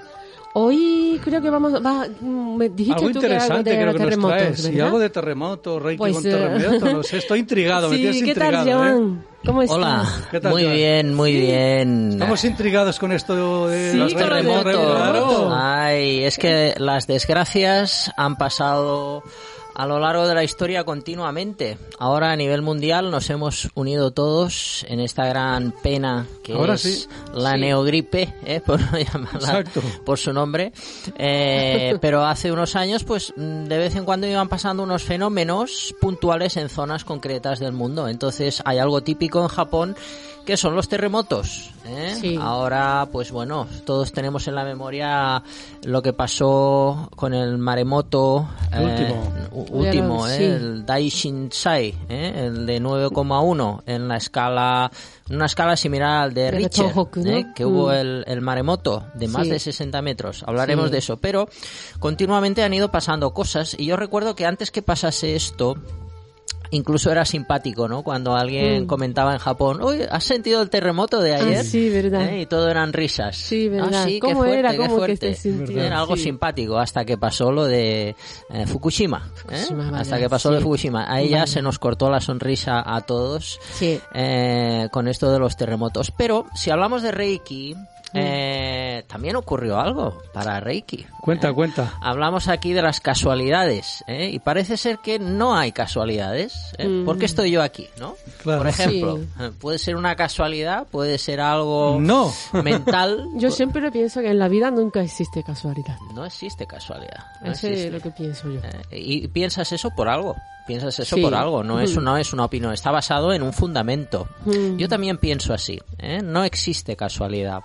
Hoy creo que vamos, va, mm, me dijiste Algo tú que algo interesante de creo que nos terremotos, traes. Algo de terremoto, Reiki Pues, con eh, terremoto. No sé, estoy intrigado, me (laughs) Sí, tienes ¿qué tal, intrigado. ¿eh? Joan? ¿Cómo estás? Hola, ¿Qué tal, muy Joan? bien, muy bien. Estamos intrigados con esto de Sí, los terremotos. terremotos. claro. Ay, es que las desgracias han pasado a lo largo de la historia continuamente. Ahora a nivel mundial nos hemos unido todos en esta gran pena que Ahora es sí. la neogripe, ¿eh? (laughs) por no llamarla por su nombre. Eh, (laughs) pero hace unos años, pues mm, de vez en cuando iban pasando unos fenómenos puntuales en zonas concretas del mundo. Entonces hay algo típico en Japón que son los terremotos. ¿eh? Sí. Ahora, pues bueno, todos tenemos en la memoria lo que pasó con el maremoto El eh, último. último, Sí. ¿eh? el Daishinsai, ¿eh? el de 9,1 en la escala, una escala similar al de Richter. ¿eh? que hubo Mm. el, el maremoto de más Sí. de 60 metros. Hablaremos Sí. de eso, pero continuamente han ido pasando cosas y yo recuerdo que antes que pasase esto, incluso era simpático, ¿no? Cuando alguien Mm. comentaba en Japón, uy, ¿has sentido el terremoto de ayer? Ah, sí, verdad. ¿Eh? Y todo eran risas. Sí, verdad. Ah, sí, qué ¿Cómo fuerte, era? qué ¿Cómo que fuerte. Era algo Sí. simpático hasta que pasó lo de eh, Fukushima. ¿eh? Fukushima, hasta que pasó lo de. Fukushima. Ahí ya se nos cortó la sonrisa a todos Sí. eh, con esto de los terremotos. Pero si hablamos de Reiki. Eh, también ocurrió algo para Reiki. Cuenta, ¿eh? cuenta. Hablamos aquí de las casualidades, ¿eh? y parece ser que no hay casualidades. ¿eh? Mm. ¿Por qué estoy yo aquí? ¿no? Claro. Por ejemplo, Sí. puede ser una casualidad, puede ser algo No. mental. (laughs) Yo siempre pienso que en la vida nunca existe casualidad. No existe casualidad. no Eso es lo que pienso yo. Eh, y piensas eso por algo. Piensas eso Sí. por algo. No es, Mm. no es una opinión. Está basado en un fundamento. Mm. Yo también pienso así. ¿eh? No existe casualidad.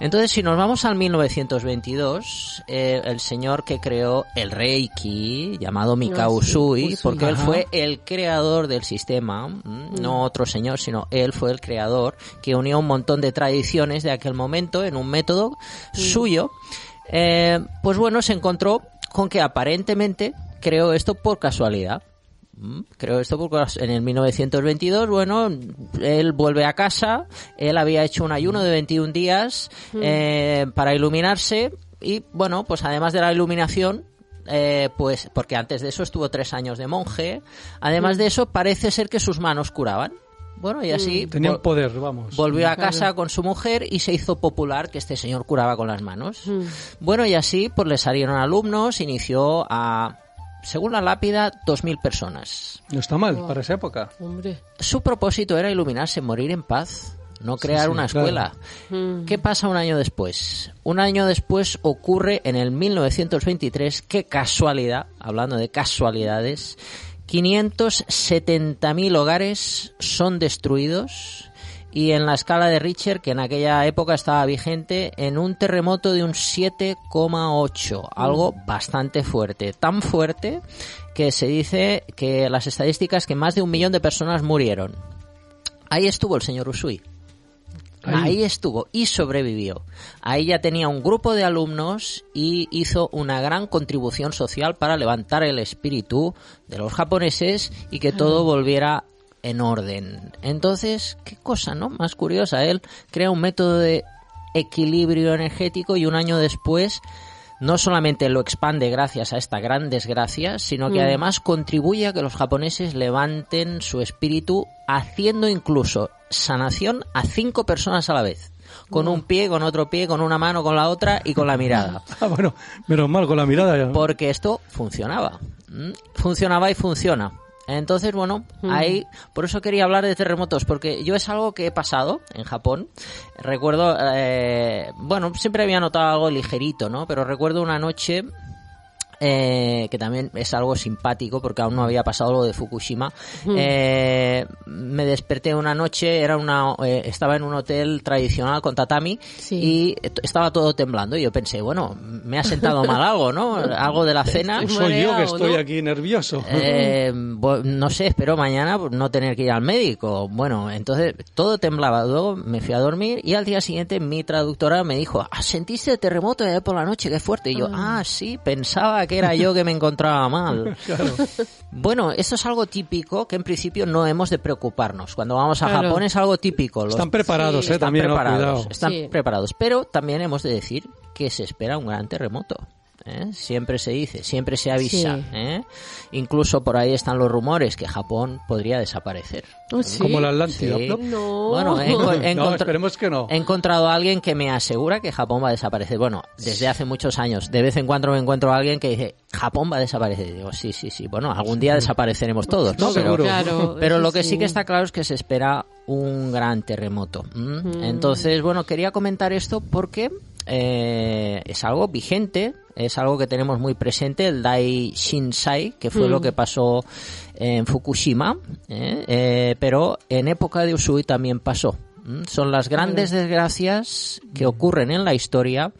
Entonces, si nos vamos al 1922, eh, el señor que creó el Reiki, llamado Mikao Ah, sí, Usui, Usui. porque él Ajá. mm, fue el creador del sistema, ¿m? no otro señor, sino él fue el creador, que unió un montón de tradiciones de aquel momento en un método suyo. Eh, pues bueno, se encontró con que aparentemente creó esto por casualidad. Mm, Creo esto porque en el 1922, bueno, él vuelve a casa, él había hecho un ayuno de 21 días eh, para iluminarse y, bueno, pues además de la iluminación, eh, pues porque antes de eso estuvo tres años de monje, además de eso parece ser que sus manos curaban. Bueno, y así Tenía un vol- poder, vamos. volvió a casa con su mujer y se hizo popular que este señor curaba con las manos. Mm. Bueno, y así pues le salieron alumnos, inició a, según la lápida, 2.000 personas. No está mal para esa época. Hombre. Su propósito era iluminarse, morir en paz, no crear sí, una escuela. Mm. ¿Qué pasa un año después? Un año después ocurre en el 1923, qué casualidad, hablando de casualidades, 570.000 hogares son destruidos y en la escala de Richter, que en aquella época estaba vigente, en un terremoto de un 7,8, algo bastante fuerte. Tan fuerte que se dice que las estadísticas que más de un millón de personas murieron. Ahí estuvo el señor Usui. Ahí. estuvo y sobrevivió. Ahí ya tenía un grupo de alumnos y hizo una gran contribución social para levantar el espíritu de los japoneses y que todo volviera en orden. Entonces, qué cosa, ¿no? Más curiosa. Él crea un método de equilibrio energético y un año después no solamente lo expande gracias a esta gran desgracia, sino que Mm. además contribuye a que los japoneses levanten su espíritu haciendo incluso sanación a cinco personas a la vez. Con un pie, con otro pie, con una mano, con la otra y con la mirada. (laughs) Ah, bueno, menos mal con la mirada. ya. Porque esto funcionaba. ¿m? Funcionaba y funciona. Entonces, bueno, ahí, por eso quería hablar de terremotos, porque yo es algo que he pasado en Japón. Recuerdo, eh, bueno, siempre había notado algo ligerito, ¿no? Pero recuerdo una noche eh, que también es algo simpático porque aún no había pasado lo de Fukushima. Eh, me desperté una noche, era una, eh, estaba en un hotel tradicional con tatami Sí. y estaba todo temblando. Y yo pensé, bueno, me ha sentado mal algo, ¿no? (laughs) Algo de la cena. Soy yo que estoy ¿no? aquí nervioso. Eh, bu- no sé, espero mañana no tener que ir al médico. Bueno, entonces todo temblaba. Luego me fui a dormir y al día siguiente mi traductora me dijo, "Ah, ¿sentiste terremoto ayer por la noche? Qué fuerte. Y yo, ah, sí, pensaba que era yo que me encontraba mal. (laughs) Bueno, esto es algo típico que en principio no hemos de preocuparnos. Cuando vamos a Claro. Japón es algo típico. Los- Están preparados, Sí, eh, están también, preparados, están Sí. preparados. Pero también hemos de decir que se espera un gran terremoto. ¿Eh? Siempre se dice, siempre se avisa. Sí. ¿eh? Incluso por ahí están los rumores que Japón podría desaparecer. Oh, sí. Como la Atlántida. Sí. ¿no? No. Bueno, he, he (laughs) No, esperemos que no. he encontrado a alguien que me asegura que Japón va a desaparecer. Bueno, desde hace muchos años. De vez en cuando me encuentro a alguien que dice, Japón va a desaparecer. Y digo, sí, sí, sí. Bueno, algún día desapareceremos todos, ¿no? Pero- seguro. Claro, (laughs) pero lo que sí que está claro es que se espera un gran terremoto. ¿m? Entonces, bueno, quería comentar esto porque eh, es algo vigente, es algo que tenemos muy presente, el Dai Shinsai, que fue lo que pasó en Fukushima, ¿eh? Eh, pero en época de Usui también pasó. Son las grandes desgracias que ocurren en la historia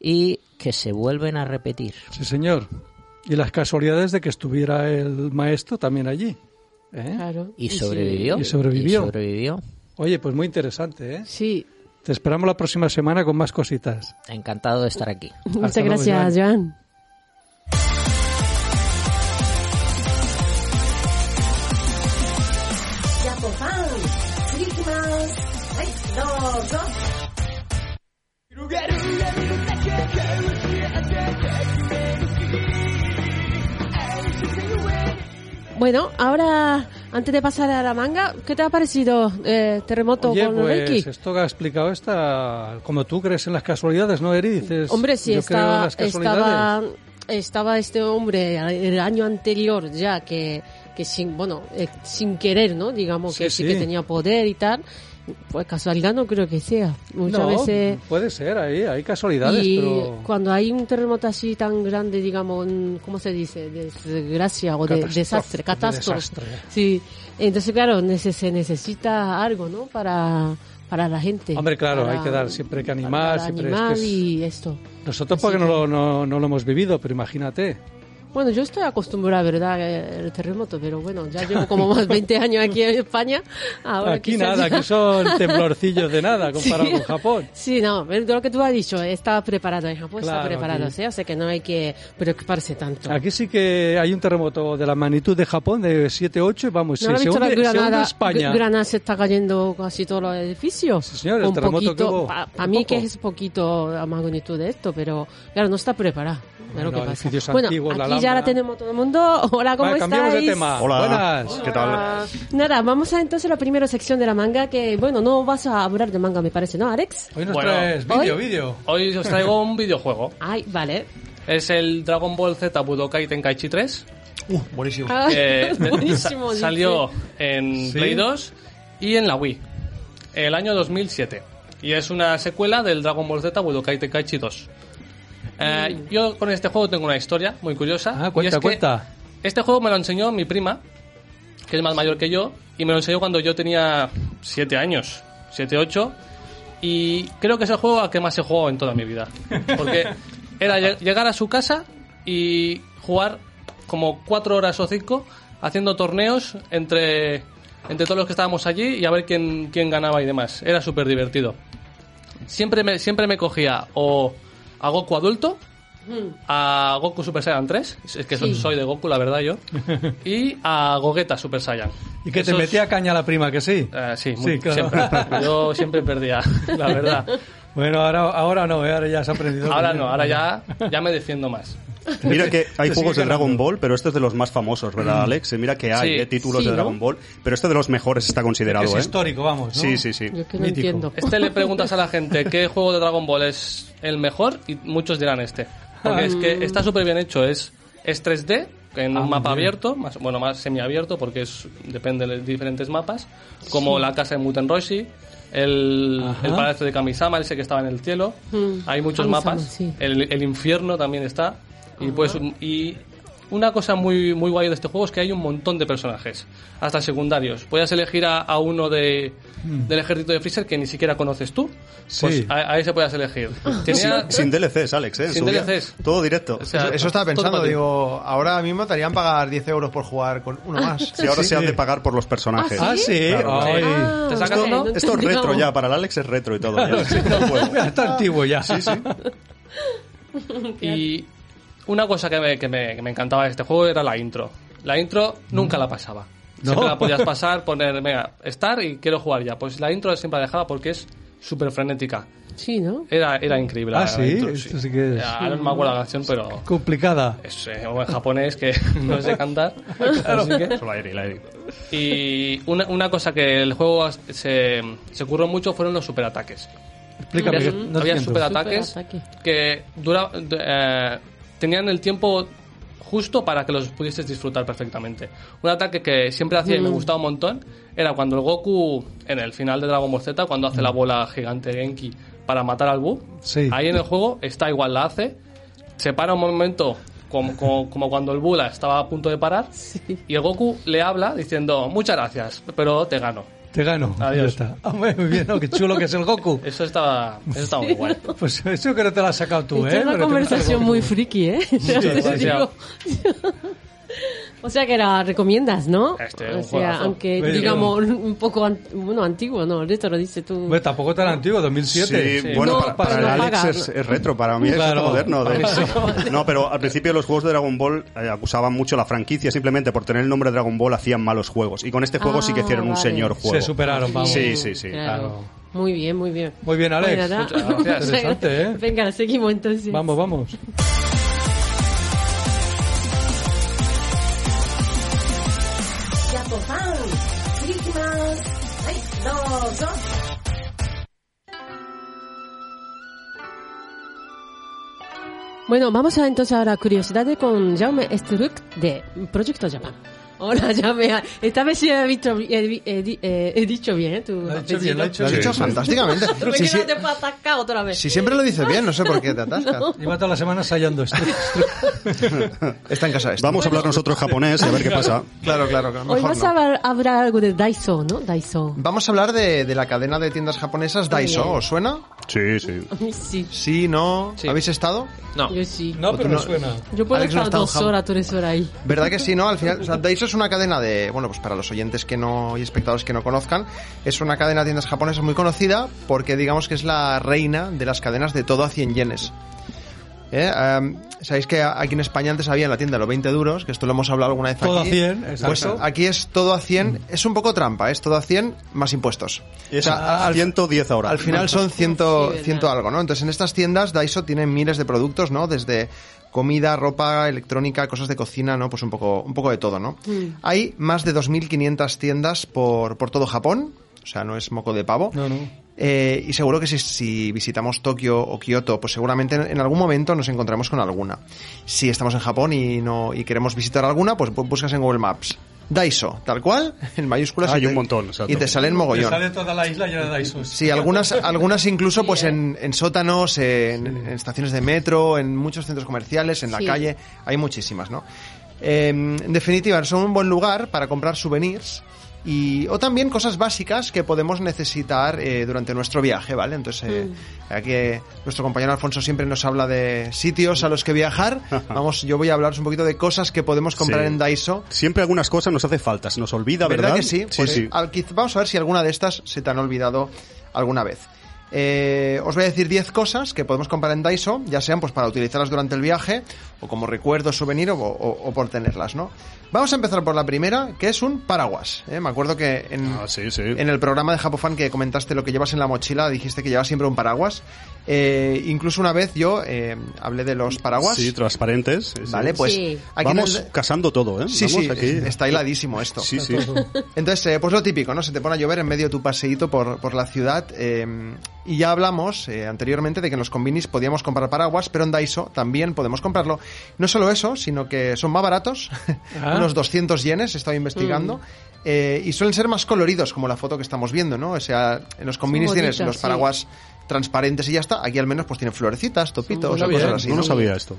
y que se vuelven a repetir. Sí, señor. Y las casualidades de que estuviera el maestro también allí. ¿eh? Claro. Y sobrevivió. Y sobrevivió. Y sobrevivió. Oye, pues muy interesante, ¿eh? Sí. Te esperamos la próxima semana con más cositas. Encantado de estar aquí. Muchas gracias, luego, Joan. Bueno, ahora antes de pasar a la manga, ¿qué te ha parecido eh, Terremoto Oye, con pues Reiki? esto que ha explicado esta, como tú crees en las casualidades, ¿no, Eri? Dices, Hombre, sí, yo creo en estaba, las casualidades. estaba, estaba este hombre el año anterior ya que, que sin, bueno, eh, sin querer, ¿no? Digamos Sí, que sí, sí. que tenía poder y tal. Pues casualidad no creo que sea. Muchas no, veces... puede ser, ahí hay casualidades, Y pero... cuando hay un terremoto así tan grande, digamos, ¿cómo se dice? Desgracia o de, desastre, de catástrofe. desastre. Sí, entonces claro, se necesita algo, ¿no? Para, para la gente. Hombre, claro, Para- hay que dar siempre que animar, para siempre es animar que es- y esto. Nosotros Así porque no que- lo, no, no lo hemos vivido, pero imagínate. Bueno, yo estoy acostumbrada, ¿verdad? eh, El terremoto, pero bueno, ya llevo como más (laughs) 20 años aquí en España. Ahora aquí nada, aquí son (laughs) temblorcillos de nada comparado Sí. con Japón. Sí, no, de lo que tú has dicho, está preparado en Japón, está Claro, preparado, aquí- ¿sí? o sea que no hay que preocuparse tanto. Aquí sí que hay un terremoto de la magnitud de Japón de 7-8 y vamos, ¿No has se hunde, se hunde granada? España. Gr- Granada se está cayendo casi todos los edificios. Sí, señor, el terremoto que poquito, hubo Para mí poco. que es poquito la magnitud de esto, pero claro, no está preparado. Es lo Bueno, que pasa. edificios Bueno, antiguos, la aquí ya la tenemos todo el mundo. (laughs) Hola, ¿cómo Vale, cambiamos de estáis? tema. Hola. Buenas. ¿Qué tal? Ah, Nada, vamos a entonces la primera sección de la manga, que bueno, no vas a hablar de manga, me parece, ¿no, Alex? Hoy nos Bueno, traes vídeo, ¿hoy? vídeo. Hoy os traigo un videojuego. Ay, vale. Es el Dragon Ball Z Budokai Tenkaichi 3. Uh, buenísimo. Ah, que (laughs) buenísimo. sa- salió en Sí. Play 2 y en la Wii. El año 2007. Y es una secuela del Dragon Ball Z Budokai Tenkaichi 2. Eh, Yo con este juego tengo una historia muy curiosa. Ah, y cuenta, es que cuenta. Este juego me lo enseñó mi prima que es más mayor que yo, y me lo enseñó cuando yo tenía 7 años, 7, 8, y creo que es el juego al que más he jugado en toda mi vida. Porque (laughs) era lle- llegar a su casa y jugar como 4 horas o 5 haciendo torneos entre, entre todos los que estábamos allí y a ver quién, quién ganaba y demás. Era súper divertido. Siempre me, siempre me cogía o a Goku adulto, a Goku Super Saiyan 3, es que Sí. soy de Goku, la verdad yo, (laughs) y a Gogeta Super Saiyan. Y que te metía caña la prima, que sí. eh, sí, Sí, muy- claro. siempre. (laughs) Yo siempre perdía, la verdad. Bueno, ahora, ahora no, ¿eh? ahora ya has aprendido. Ahora no, ahora ya, (laughs) ya me defiendo más. (laughs) Mira que hay juegos de Dragon. Ball, pero este es de los más famosos, ¿verdad, Alex? Mira que hay Sí. eh, títulos Sí, de ¿no? Dragon Ball, pero este de los mejores está considerado, es ¿eh? histórico, vamos. ¿no? Sí, sí, sí. Yo que no Mítico. entiendo. Este le preguntas a la gente (laughs) qué juego de Dragon Ball es el mejor y muchos dirán este. Porque es que está súper bien hecho, es, es 3D, en Ah, un mapa bien. abierto, más, bueno, más semiabierto porque es, depende de diferentes mapas, como la casa de Muten Roshi, el, el palacio de Kamisama, ese que estaba en el cielo. Mm. Hay muchos Kamisama, mapas, sí. el, el infierno también está. Y pues un- y una cosa muy muy guay de este juego es que hay un montón de personajes, hasta secundarios. Puedes elegir a, a uno de, del ejército de Freezer que ni siquiera conoces tú. Pues Sí. a, a ese puedes elegir. (laughs) Tenía- Sin DLCs, Alex, ¿eh? Sin. DLCs. Todo directo. o sea, Eso, eso estaba pensando, digo, ahora mismo te harían pagar 10 euros por jugar con uno más. Si ahora Sí, se han de pagar por los personajes. Ah, sí. Claro, Ay. Ah, Te sacas vale, uno, no Esto es retro ya, para el Alex es retro y todo. ya. (laughs) Está antiguo ya. Sí, sí. Y una cosa que me, que, me, que me encantaba de este juego era la intro. La intro nunca la pasaba. No. Siempre la podías (laughs) pasar, poner, venga, estar y quiero jugar ya. Pues la intro siempre la dejaba porque es súper frenética. Sí, ¿no? Era, era increíble. Ah, la sí, intro, esto sí que es- Ahora no me acuerdo la canción, pero Complicada. es eh, en japonés que (laughs) (laughs) no sé cantar. Así que- Solo aire, el aire. Y una, una cosa que el juego se, se curró mucho fueron los superataques. Explícame. Había, no había superataques Superataque. que dura, eh, tenían el tiempo justo para que los pudieses disfrutar perfectamente. Un ataque que siempre hacía y Mm. me gustaba un montón era cuando el Goku, en el final de Dragon Ball Z, cuando hace la bola gigante Genki para matar al Buu, Mm. Sí. ahí en el juego está igual, la hace, se para un momento como, como, como cuando el Bula estaba a punto de parar y el Goku le habla diciendo muchas gracias, pero te gano. Te gano. Adiós. Ya está. Ah, muy bien, ¿no? Qué chulo que es el Goku. (laughs) Eso estaba, eso estaba muy guay. Pues eso que no te lo has sacado tú, Esta ¿eh? es una Pero conversación muy friki, ¿eh? Ya (laughs) te demasiado. O sea que la recomiendas, ¿no? Este, o un sea, juegazo. aunque digamos un poco an- bueno, antiguo, ¿no? Esto lo dices tú. Tampoco tan antiguo, 2007. Sí, bueno, No, para, para para el no Alex pagar. es, es retro, para mí es Claro. moderno. de- (laughs) No, pero al principio los juegos de Dragon Ball eh, acusaban mucho la franquicia, simplemente por tener el nombre Dragon Ball hacían malos juegos. Y con este juego sí que Ah, hicieron un vale. señor juego. Se superaron, vamos. Sí, sí, sí. Claro. Muy bien, muy bien. Muy bien, Alex. Bueno, nada. Muchas gracias. (laughs) Interesante, ¿eh? Venga, seguimos entonces. Vamos, vamos. どうぞ。マムシャイントシャーラクリオシダデコンジャウエストルクでプロジェクトジャパン Hola, (laughs) Jaume. Esta vez sí he, visto, he, he- he- he dicho bien, ¿eh? Tu Lo ha dicho bien, lo ha dicho Lo has dicho fantásticamente. ¿Por Si, qué si- no atascar otra vez? si siempre lo dices bien, no sé por qué te atascas. (laughs) Lleva toda la semana ensayando esto. (laughs) Está en casa esto. Vamos a hablar nosotros japonés y a ver qué pasa. Claro, claro. claro, Hoy vas no. a hablar, hablar algo de Daiso, ¿no? Daiso. Vamos a hablar de, de la cadena de tiendas japonesas Daiso. bien. ¿Os suena? Sí, sí. Sí. Sí, no. Sí. ¿Habéis estado? No. Yo sí. No, pero me no- suena. Yo puedo Alex no estar dos horas, tres horas ahí. ¿Verdad que sí, no? Al final, o sea, Daiso es una cadena de, bueno, pues para los oyentes que no y espectadores que no conozcan, es una cadena de tiendas japonesas muy conocida porque digamos que es la reina de las cadenas de todo a 100 yenes. ¿Eh? Sabéis que aquí en España antes había en la tienda los 20 duros, que esto lo hemos hablado alguna vez Todo aquí. a 100, exacto. Pues aquí es todo a 100, es un poco trampa, es todo a 100 más impuestos. Es O sea, al- 110 ahora. al final son ciento, ciento algo, ¿no? Entonces en estas tiendas Daiso tiene miles de productos, ¿no? Desde comida, ropa, electrónica, cosas de cocina, ¿no? Pues un poco, un poco de todo, ¿no? Hay más de 2.500 tiendas por, por todo Japón, o sea, no es moco de pavo. No, no. Eh, y seguro que si, si visitamos Tokio o Kioto, pues seguramente en, en algún momento nos encontramos con alguna. Si estamos en Japón y no y queremos visitar alguna, pues bu- buscas en Google Maps. Daiso, tal cual, en mayúsculas. Hay y te- un montón. Y te salen Te mogollón. sale toda la isla llena de Daisos. Sí, algunas, algunas incluso pues en, en sótanos, en, en estaciones de metro, en muchos centros comerciales, en la Sí. calle, hay muchísimas, ¿no? Eh, en definitiva, son un buen lugar para comprar souvenirs y, o también cosas básicas que podemos necesitar eh, durante nuestro viaje, ¿vale? Entonces, eh, aquí eh, nuestro compañero Alfonso siempre nos habla de sitios a los que viajar. (laughs) Vamos, yo voy a hablaros un poquito de cosas que podemos comprar Sí. en Daiso. Siempre algunas cosas nos hace falta, se nos olvida, ¿verdad? ¿Verdad que sí? Sí, Pues, sí. al- quiz- vamos a ver si alguna de estas se te han olvidado alguna vez. Eh, os voy a decir 10 cosas que podemos comprar en Daiso, ya sean pues para utilizarlas durante el viaje, o como recuerdo, souvenir, o, o- o por tenerlas, ¿no? Vamos a empezar por la primera, que es un paraguas. ¿eh? Me acuerdo que en, Ah, sí, sí. en el programa de Japofan que comentaste lo que llevas en la mochila, dijiste que llevas siempre un paraguas. Eh, incluso una vez yo eh, hablé de los paraguas. Sí, transparentes. sí. Vale, pues Sí. aquí Vamos el- casando todo, ¿eh? Sí, Vamos sí, aquí. está hiladísimo esto. Sí, sí. (laughs) Entonces, eh, pues lo típico, ¿no? Se te pone a llover en medio de tu paseíto por, por la ciudad. eh, y ya hablamos eh, anteriormente de que en los combinis podíamos comprar paraguas, pero en Daiso también podemos comprarlo. No solo eso, sino que son más baratos, (laughs) Ah. Unos 200 yenes, he estado investigando. eh, y suelen ser más coloridos, como la foto que estamos viendo, ¿no? O sea, en los combinis tienes los sí. paraguas transparentes y ya está. Aquí al menos pues tienen florecitas, topitos, o cosas bien. así. No ¿no? sabía esto.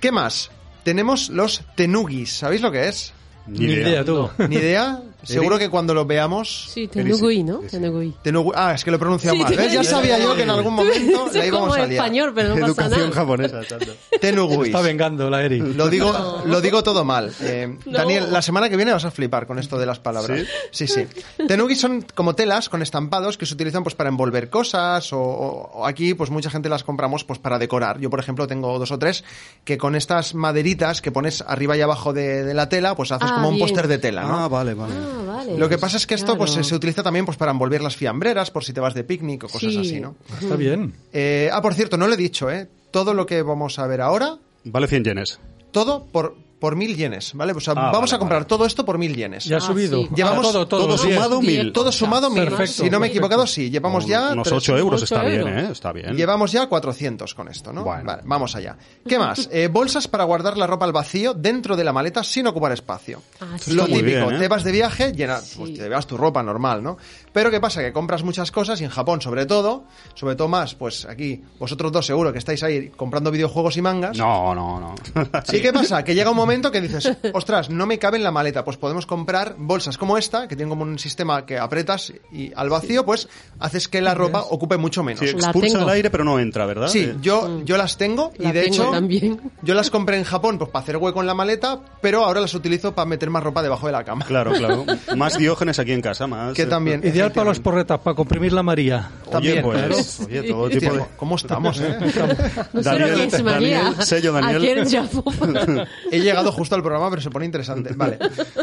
¿Qué más? Tenemos los tenugis. ¿Sabéis lo que es? Ni idea, tú. Ni idea. (laughs) Seguro que cuando lo veamos. Sí, Tenugui, ¿no? Tenugui. Tenugu- Ah, es que lo he pronunciado Sí, mal. ¿ves? Ya sí. sabía yo que en algún momento la íbamos a en liar. español, pero no pasa Educación nada. japonesa, exacto. Tenuguis. Está vengando la Eri. Lo digo, lo digo todo mal. Eh, No. Daniel, la semana que viene vas a flipar con esto de las palabras. Sí, sí. Tenugi son como telas con estampados que se utilizan pues para envolver cosas o, o- aquí pues mucha gente las compramos pues para decorar. Yo por ejemplo tengo dos o tres que con estas maderitas que pones arriba y abajo de, de la tela pues haces Ah, como un bien. póster de tela, ¿no? Ah, vale, vale. Ah, vale. Lo que pasa es que esto pues Claro. se, se utiliza también pues para envolver las fiambreras por si te vas de picnic o cosas Sí. así, ¿no? Está bien. Eh, ah, por cierto, no lo he dicho, ¿eh? Todo lo que vamos a ver ahora, Vale 100 yenes. todo por, por mil yenes, ¿vale? O sea, Ah, vamos vale, a comprar vale. todo esto por mil yenes. Ya ha Ah, subido. sí. Llevamos Ah, todo, todo, todo los diez. sumado Diez mil. Todo sumado mil. Perfecto, si no me he equivocado, sí. Llevamos ya... Unos tres- 8 euros ocho está bien. ¿eh? Está bien. Llevamos ya 400 con esto, ¿no? Bueno. Vale, vamos allá. ¿Qué más? Eh, bolsas para guardar la ropa al vacío dentro de la maleta sin ocupar espacio. Ah, sí. Lo típico, bien, ¿eh? te vas de viaje, llena, pues te llevas tu ropa normal, ¿no? Pero ¿qué pasa? Que compras muchas cosas y en Japón, sobre todo, sobre todo más, pues aquí, vosotros dos seguro que estáis ahí comprando videojuegos y mangas. No, no, no. (laughs) ¿Y qué pasa? Que llega un momento que dices, (laughs) ostras, no me cabe en la maleta. Pues podemos comprar bolsas como esta, que tienen como un sistema que apretas y al vacío, pues haces que la ropa ocupe mucho menos. Sí, Sí, expulsa el aire, pero no entra, ¿verdad? Eh, yo, yo las tengo y La de tengo hecho también. yo las compré en Japón pues para hacer hueco en la maleta, pero ahora las utilizo para meter más ropa debajo de la cama. Claro, claro. (laughs) Más diógenes aquí en casa, más. Que eh, también. Ideal para los efectivamente. porretas, para comprimir la María. Oye, También, pues, oye, todo tipo de... ¿Cómo estamos, eh? (laughs) No sé lo Daniel- que es María. Daniel, sello (laughs) Daniel. He llegado justo al programa, pero se pone interesante. Vale.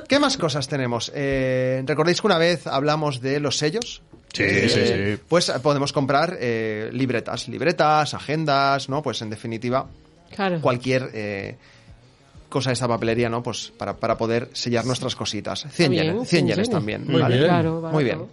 ¿Qué más cosas tenemos? Eh, ¿Recordáis que una vez hablamos de los sellos? Sí, Eh, sí, sí. Pues eh, podemos comprar eh, libretas, libretas, agendas, ¿no? Pues en definitiva, Claro. cualquier eh, cosa de esta papelería, ¿no? Pues para, para poder sellar nuestras cositas. 100 bien, yenes, 100 100 yenes también. Muy ¿vale? bien. Claro, Muy bien.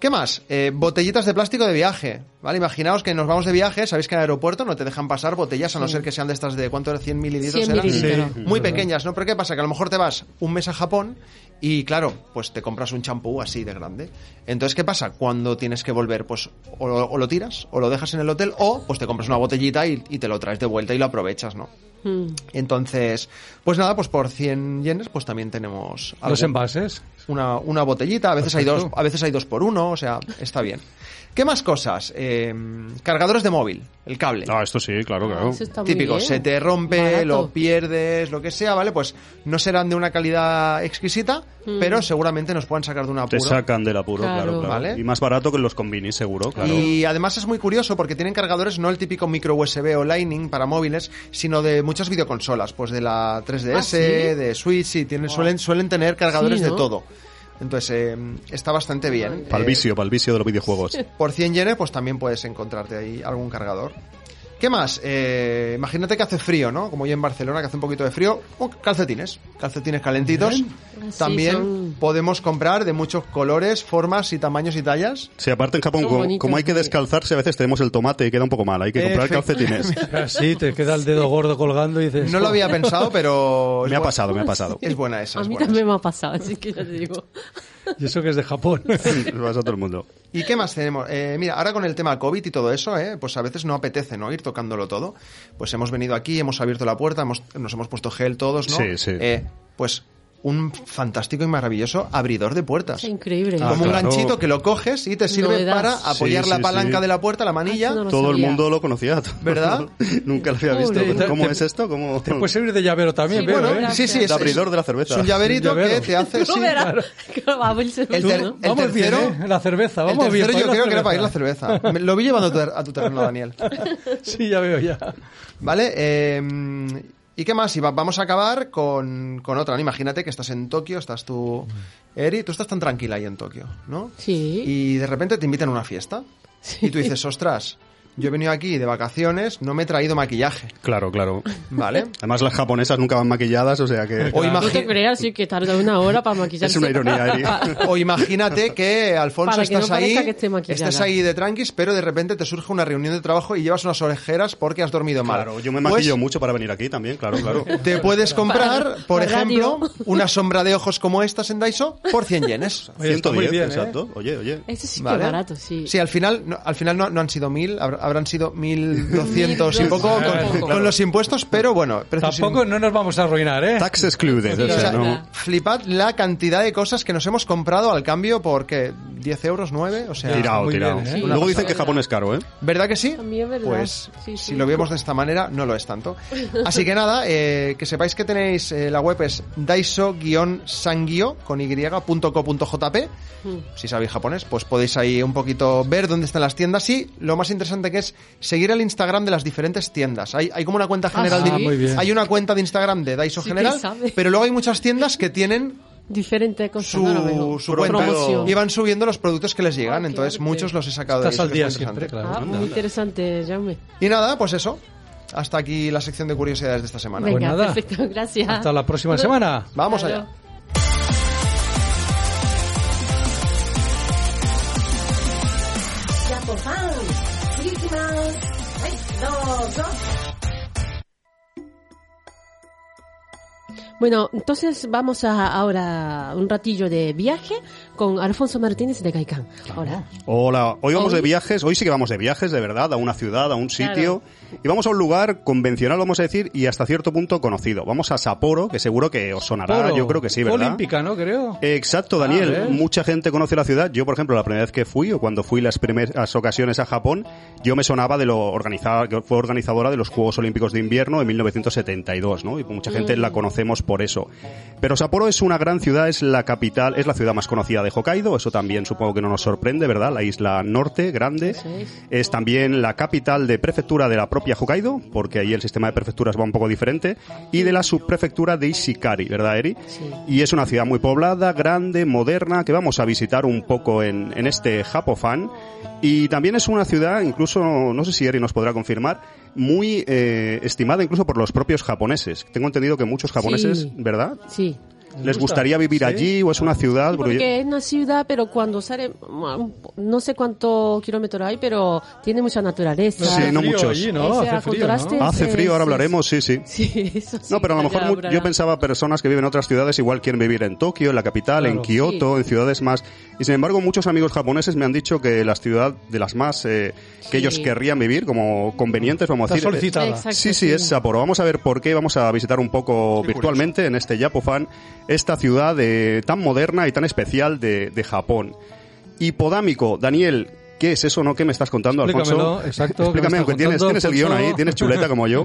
¿Qué más? Eh, botellitas de plástico de viaje. ¿Vale? Imaginaos que nos vamos de viaje, sabéis que en el aeropuerto no te dejan pasar botellas a no ser que sean de estas de ¿cuánto era? 100 mililitros. 100 eran? mililitros. Sí. Muy pequeñas, ¿no? Pero ¿qué pasa? Que a lo mejor te vas un mes a Japón y claro, pues te compras un champú así de grande. Entonces, ¿qué pasa? Cuando tienes que volver, pues o lo, o lo tiras, o lo dejas en el hotel, o pues te compras una botellita y, y te lo traes de vuelta y lo aprovechas, ¿no? Mm. Entonces, pues nada, pues por 100 yenes, pues también tenemos algo- Los envases. Una, una botellita, a veces hay dos, a veces hay dos por uno, o sea, está bien. ¿Qué más cosas? Eh, cargadores de móvil, el cable. Ah, esto sí, claro, claro. Eso está muy Típico, bien. se te rompe, Barato. lo pierdes, lo que sea, ¿vale? Pues no serán de una calidad exquisita, Mm. pero seguramente nos pueden sacar de un Te apuro. sacan del apuro, Claro. claro, claro. Vale. Y más barato que los combinis, seguro, claro. Y además es muy curioso porque tienen cargadores no el típico micro USB o Lightning para móviles, sino de muchas videoconsolas, pues de la 3DS, ¿Ah, sí? de Switch, y tienen, suelen, suelen tener cargadores Sí, de todo. Entonces eh, está bastante bien. Para el vicio, para el vicio de los videojuegos. Por 100 yenes, pues también puedes encontrarte ahí algún cargador. ¿Qué más? Eh, imagínate que hace frío, ¿no? Como yo en Barcelona, que hace un poquito de frío. Oh, calcetines. Calcetines calentitos. Sí, También son- podemos comprar de muchos colores, formas y tamaños y tallas. Sí, aparte en Japón, como, como hay que descalzarse, a veces tenemos el tomate y queda un poco mal. Hay que comprar calcetines. (laughs) Sí, te queda el dedo gordo colgando y dices... No lo había pensado, pero... es Me ha pasado, me ha pasado. Es buena esa, A mí buena también esa. me ha pasado, así que ya te digo. Y eso que es de Japón. (laughs) Lo pasa a todo el mundo. ¿Y qué más tenemos? Eh, mira, ahora con el tema COVID y todo eso, eh, pues a veces no apetece, ¿no? Ir tocándolo todo. Pues hemos venido aquí, hemos abierto la puerta, hemos- nos hemos puesto gel todos, ¿no? Sí, sí. Eh, pues un fantástico y maravilloso abridor de puertas. Es increíble. Ah, Como un claro. ganchito que lo coges y te sirve Novedad. para apoyar Sí, la palanca sí. de la puerta, la manilla. No Todo el mundo lo conocía. ¿Verdad? (laughs) Nunca lo había visto. ¿Cómo Te- es esto? ¿Cómo... Te puede servir de llavero también, Sí, veo, bueno, ¿eh? Sí, sí, es, De abridor de la cerveza. Es un llaverito que te hace... (laughs) Sí. (laughs) abrirse El ter- ¿no? el Vamos bien, tercero- ¿eh? La cerveza, El vamos bien. tercero yo para ir creo que era para ir la cerveza. Lo vi llevando a tu, ter- a tu terreno, Daniel. Sí, ya veo, ya. ¿Vale? Eh, ¿Y qué más? Y va- vamos a acabar con, con otra. Imagínate que estás en Tokio, estás tú, Eri, tú estás tan tranquila ahí en Tokio, ¿no? Sí. Y de repente te invitan a una fiesta. Y tú dices, ostras, yo he venido aquí de vacaciones, no me he traído maquillaje, Claro, claro. ¿vale? Además, las japonesas nunca van maquilladas, o sea que... O, No te creas, sí, que tarda una hora para maquillarse. Es una ironía, Eri. o imagínate que, Alfonso, Para que no estás ahí, parezca que esté maquillada. estás ahí de tranquis, pero de repente te surge una reunión de trabajo y llevas unas orejeras porque has dormido mal. Claro, yo me Pues, maquillo mucho para venir aquí también, claro, claro. (laughs) Te puedes comprar, por para ejemplo, radio. (laughs) una sombra de ojos como estas en Daiso por 100 yenes. Oye, está muy 110, bien, ¿eh? exacto. Oye, oye. Eso sí ¿Vale? barato, sí. Sí, al final no, al final no, no han sido mil, habrán sido mil doscientos y poco con, Claro. con los impuestos, pero bueno. Tampoco sin- no nos vamos a arruinar, ¿eh? Tax excluded, o o sea, sea, no... flipad la cantidad de cosas que nos hemos comprado al cambio por ¿qué? 10 euros, 9, o sea, Tirado, muy tirado. bien, ¿eh? Sí. Luego dicen que Japón es caro, ¿eh? ¿verdad que sí? También verdad. Pues Sí, si lo vemos de esta manera, no lo es tanto. (laughs) Así que nada, eh, que sepáis que tenéis eh, la web es daiso-sangyo con y.co.jp. Mm. Si sabéis japonés, pues podéis ahí un poquito ver dónde están las tiendas y lo más interesante que es seguir el Instagram de las diferentes tiendas. Hay, hay como una cuenta general sí? de, Ah, muy bien. hay una cuenta de Instagram de Daiso Sí general, pero luego hay muchas tiendas que tienen Diferente cosa. su, su cuenta Promoción. y van subiendo los productos que les llegan. Ah, Entonces arte. muchos los he sacado de Estás ahí, al día siempre, claro. Ah, muy interesante, Jaume. Y nada, pues eso. Hasta aquí la sección de curiosidades de esta semana. Pues Venga, nada. perfecto, gracias. Hasta la próxima semana. Vamos Claro. allá. ジ bueno, entonces vamos a ahora un ratillo de viaje con Alfonso Martínez de Gaikán. Ahora. Hola, hoy vamos Hoy- de viajes, hoy sí que vamos de viajes, de verdad, a una ciudad, a un sitio. Y vamos a un lugar convencional, vamos a decir, y hasta cierto punto conocido. Vamos a Sapporo, que seguro que os sonará, yo creo que sí, ¿verdad? Olímpica, ¿no? Creo. Exacto, Ah, Daniel. ¿ves? Mucha gente conoce la ciudad. Yo, por ejemplo, la primera vez que fui o cuando fui las primeras ocasiones a Japón, yo me sonaba de lo organizada, que fue organizadora de los Juegos Olímpicos de Invierno en 1972, ¿no? Y mucha gente la conocemos por eso. Pero Sapporo es una gran ciudad, es la capital, es la ciudad más conocida de Hokkaido. Eso también supongo que no nos sorprende, ¿verdad? La isla norte, grande. Es. Es también la capital de prefectura de la propia Hokkaido, porque ahí el sistema de prefecturas va un poco diferente, y de la subprefectura de Ishikari, ¿verdad, Eri? Sí. Y es una ciudad muy poblada, grande, moderna, que vamos a visitar un poco en, en este Japofan. Y también es una ciudad, incluso, no sé si Eri nos podrá confirmar, muy eh, estimada incluso por los propios japoneses. Tengo entendido que muchos japoneses, Sí. ¿verdad? Sí. ¿Les gusta? gustaría vivir Sí. allí o es una ciudad? Porque es una ciudad, pero cuando sale, no sé cuántos kilómetros hay, pero tiene mucha naturaleza. Sí, no muchos. allí, ¿no? O sea, Hace frío, ¿no? Hace Sí, frío, ahora sí, hablaremos, sí, sí. Sí, (laughs) eso sí. No, pero a lo mejor habrá. yo pensaba personas que viven en otras ciudades igual quieren vivir en Tokio, en la capital, en Claro. Kioto, en ciudades más. Y sin embargo, muchos amigos japoneses me han dicho que la ciudad de las más eh, que Sí. ellos querrían vivir como convenientes, vamos a decir. eh, solicitada. Exacto, Sí, sí, es Sapporo. Vamos a ver por qué. Vamos a visitar un poco Qué virtualmente en este Yapofan esta ciudad eh, tan moderna y tan especial de, de Japón. Hipodámico, Daniel, ¿qué es eso, no? ¿Qué me estás contando, Alfonso? exacto, ¿qué me Explícame, aunque tienes, contando, tienes el guion ahí, tienes chuleta como yo.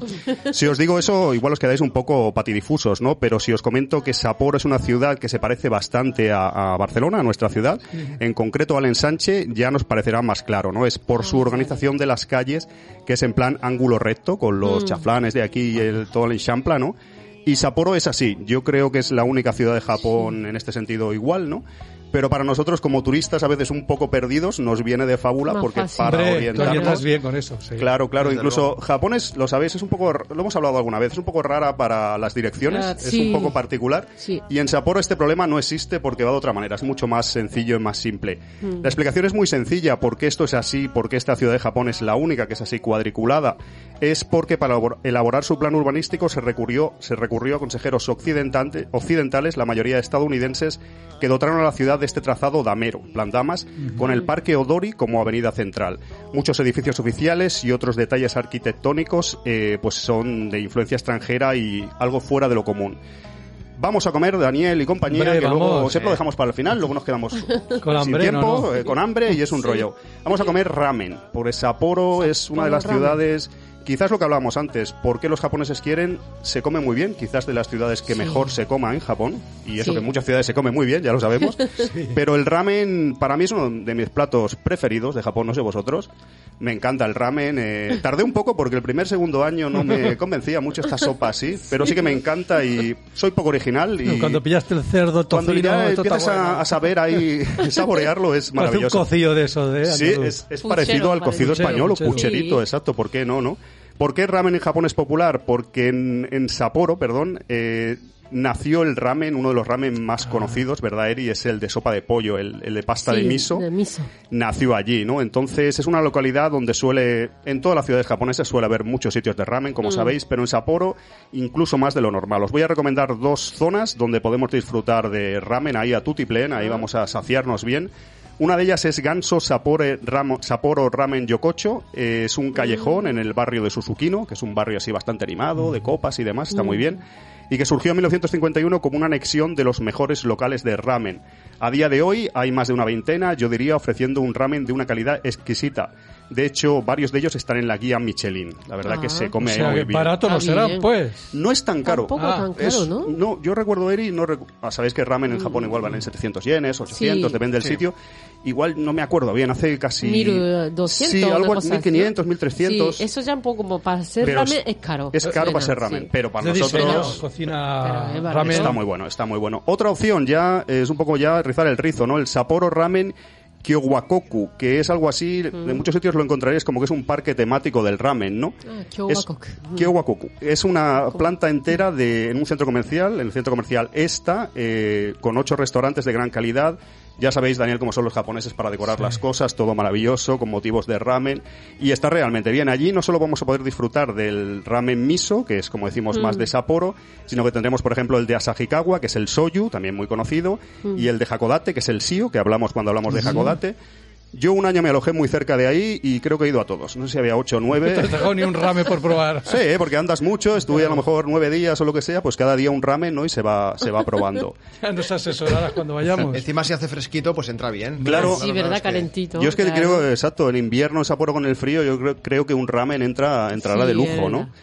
Si os digo eso, igual os quedáis un poco patidifusos, ¿no? Pero si os comento que Sapporo es una ciudad que se parece bastante a, a Barcelona, a nuestra ciudad, en concreto al ensanche, ya nos parecerá más claro, ¿no? Es por su organización de las calles, que es en plan ángulo recto, con los chaflanes de aquí y el, todo el enchampla, ¿no? Y Sapporo es así. Yo creo que es la única ciudad de Japón en este sentido igual, ¿no? Pero para nosotros como turistas a veces un poco perdidos nos viene de fábula Más porque fácil. para Hombre, orientarnos orientas bien con eso. sí. Claro, claro. Desde Incluso luego. Japón es, lo sabéis, es un poco, lo hemos hablado alguna vez, es un poco rara para las direcciones, Ah, es sí. un poco particular. Sí. Y en Sapporo este problema no existe porque va de otra manera, es mucho más sencillo y más simple. Mm. La explicación es muy sencilla, por qué esto es así, por qué esta ciudad de Japón es la única que es así cuadriculada. Es porque para elabor- elaborar su plan urbanístico se recurrió, se recurrió a consejeros occidentales, la mayoría estadounidenses, que dotaron a la ciudad de este trazado damero, plan Damas, con el Parque Odori como avenida central. Muchos edificios oficiales y otros detalles arquitectónicos eh, pues son de influencia extranjera y algo fuera de lo común. Vamos a comer, Daniel y compañía, Hombre, que luego siempre lo dejamos para el final, luego nos quedamos (laughs) Con sin tiempo, ¿no? eh, con hambre y es un rollo. Vamos a comer ramen, por Sapporo es una de las ramen. ciudades, quizás lo que hablábamos antes, ¿por qué los japoneses quieren? Se come muy bien, quizás de las ciudades que Sí. mejor se coma en Japón, y eso Sí. que en muchas ciudades se come muy bien, ya lo sabemos, (laughs) pero el ramen para mí es uno de mis platos preferidos de Japón, no sé vosotros. Me encanta el ramen. eh, tardé un poco porque el primer segundo año no me (laughs) convencía mucho esta sopa así, pero sí que me encanta y soy poco original y Cuando pillaste el cerdo, cuando tocino, ya esto está empiezas a, saber ahí, (laughs) saborearlo, es Parece un maravilloso. cocido de eso, de Sí, andaluz. es, parecido al cocido Puchero, español o pucherito, Sí. exacto. ¿Por qué no, no? ¿Por qué el ramen en Japón es popular? Porque en, en Sapporo, perdón, eh, nació el ramen, uno de los ramen más conocidos, ¿verdad, Eri? Es el de sopa de pollo, el, el de pasta Sí, de miso. de miso. Nació allí, ¿no? Entonces es una localidad donde suele, en todas las ciudades japonesas suele haber muchos sitios de ramen, como sabéis, pero en Sapporo incluso más de lo normal. Os voy a recomendar dos zonas donde podemos disfrutar de ramen, ahí a Tutiplen, ahí vamos a saciarnos bien. Una de ellas es Ganso Sapore Ramo- Sapporo Ramen Yokocho. Eh, es un callejón en el barrio de Susukino, que es un barrio así bastante animado, de copas y demás, está muy bien. Y que surgió en 1951 como una anexión de los mejores locales de ramen. A día de hoy hay más de una veintena, yo diría, ofreciendo un ramen de una calidad exquisita. De hecho, varios de ellos están en la guía Michelin. La verdad Ah. que se O come ahí sea, muy que bien. barato no Está será, bien. pues. No es tan caro. Tampoco Ah, tan caro, Es- ¿no? yo recuerdo, Eri, no recu- ah, sabéis que ramen en Japón igual valen 700 yenes, 800, Sí. depende del sitio. Igual no me acuerdo bien, hace casi... 1200, Sí, algo cosa así, 1500, ¿no? 1300. Sí, eso ya un poco como para Pero ramen es- caro. Es caro Suena, para ser ramen, sí. pero para De diseño, nosotros... cocina Pero ramen. Está muy bueno, está muy bueno. Otra opción ya es un poco ya rizar el rizo, ¿no? El Sapporo Ramen Kyowakoku, que es algo así, en muchos sitios lo encontraréis como que es un parque temático del ramen, ¿no? Ah, Es, Kyowakoku. Kyowakoku. Es una planta entera de, en un centro comercial, en el centro comercial esta, eh, con ocho restaurantes de gran calidad. Ya sabéis, Daniel, cómo son los japoneses para decorar las cosas, todo maravilloso, con motivos de ramen. Y está realmente bien. Allí no solo vamos a poder disfrutar del ramen miso, que es, como decimos, más de Sapporo, sino que tendremos, por ejemplo, el de Asahikawa, que es el soyu, también muy conocido, y el de Hakodate, que es el sio, que hablamos cuando hablamos de Hakodate. Yo un año me alojé muy cerca de ahí y creo que he ido a todos. No sé si había ocho o (laughs) No nueve. te has dejado ni un ramen por probar. Sí, ¿eh? porque andas mucho, estuve a lo mejor nueve días o lo que sea, pues cada día un ramen, ¿no? Y se va, se va probando. (laughs) Ya nos asesorarás cuando vayamos. (laughs) Encima si hace fresquito, pues entra bien. Claro. Sí, ¿verdad? Calentito. Yo es que claro. creo, exacto, en invierno, en Sapporo con el frío, yo creo, creo que un ramen entra, entrará Sí, de lujo, ¿no? verdad.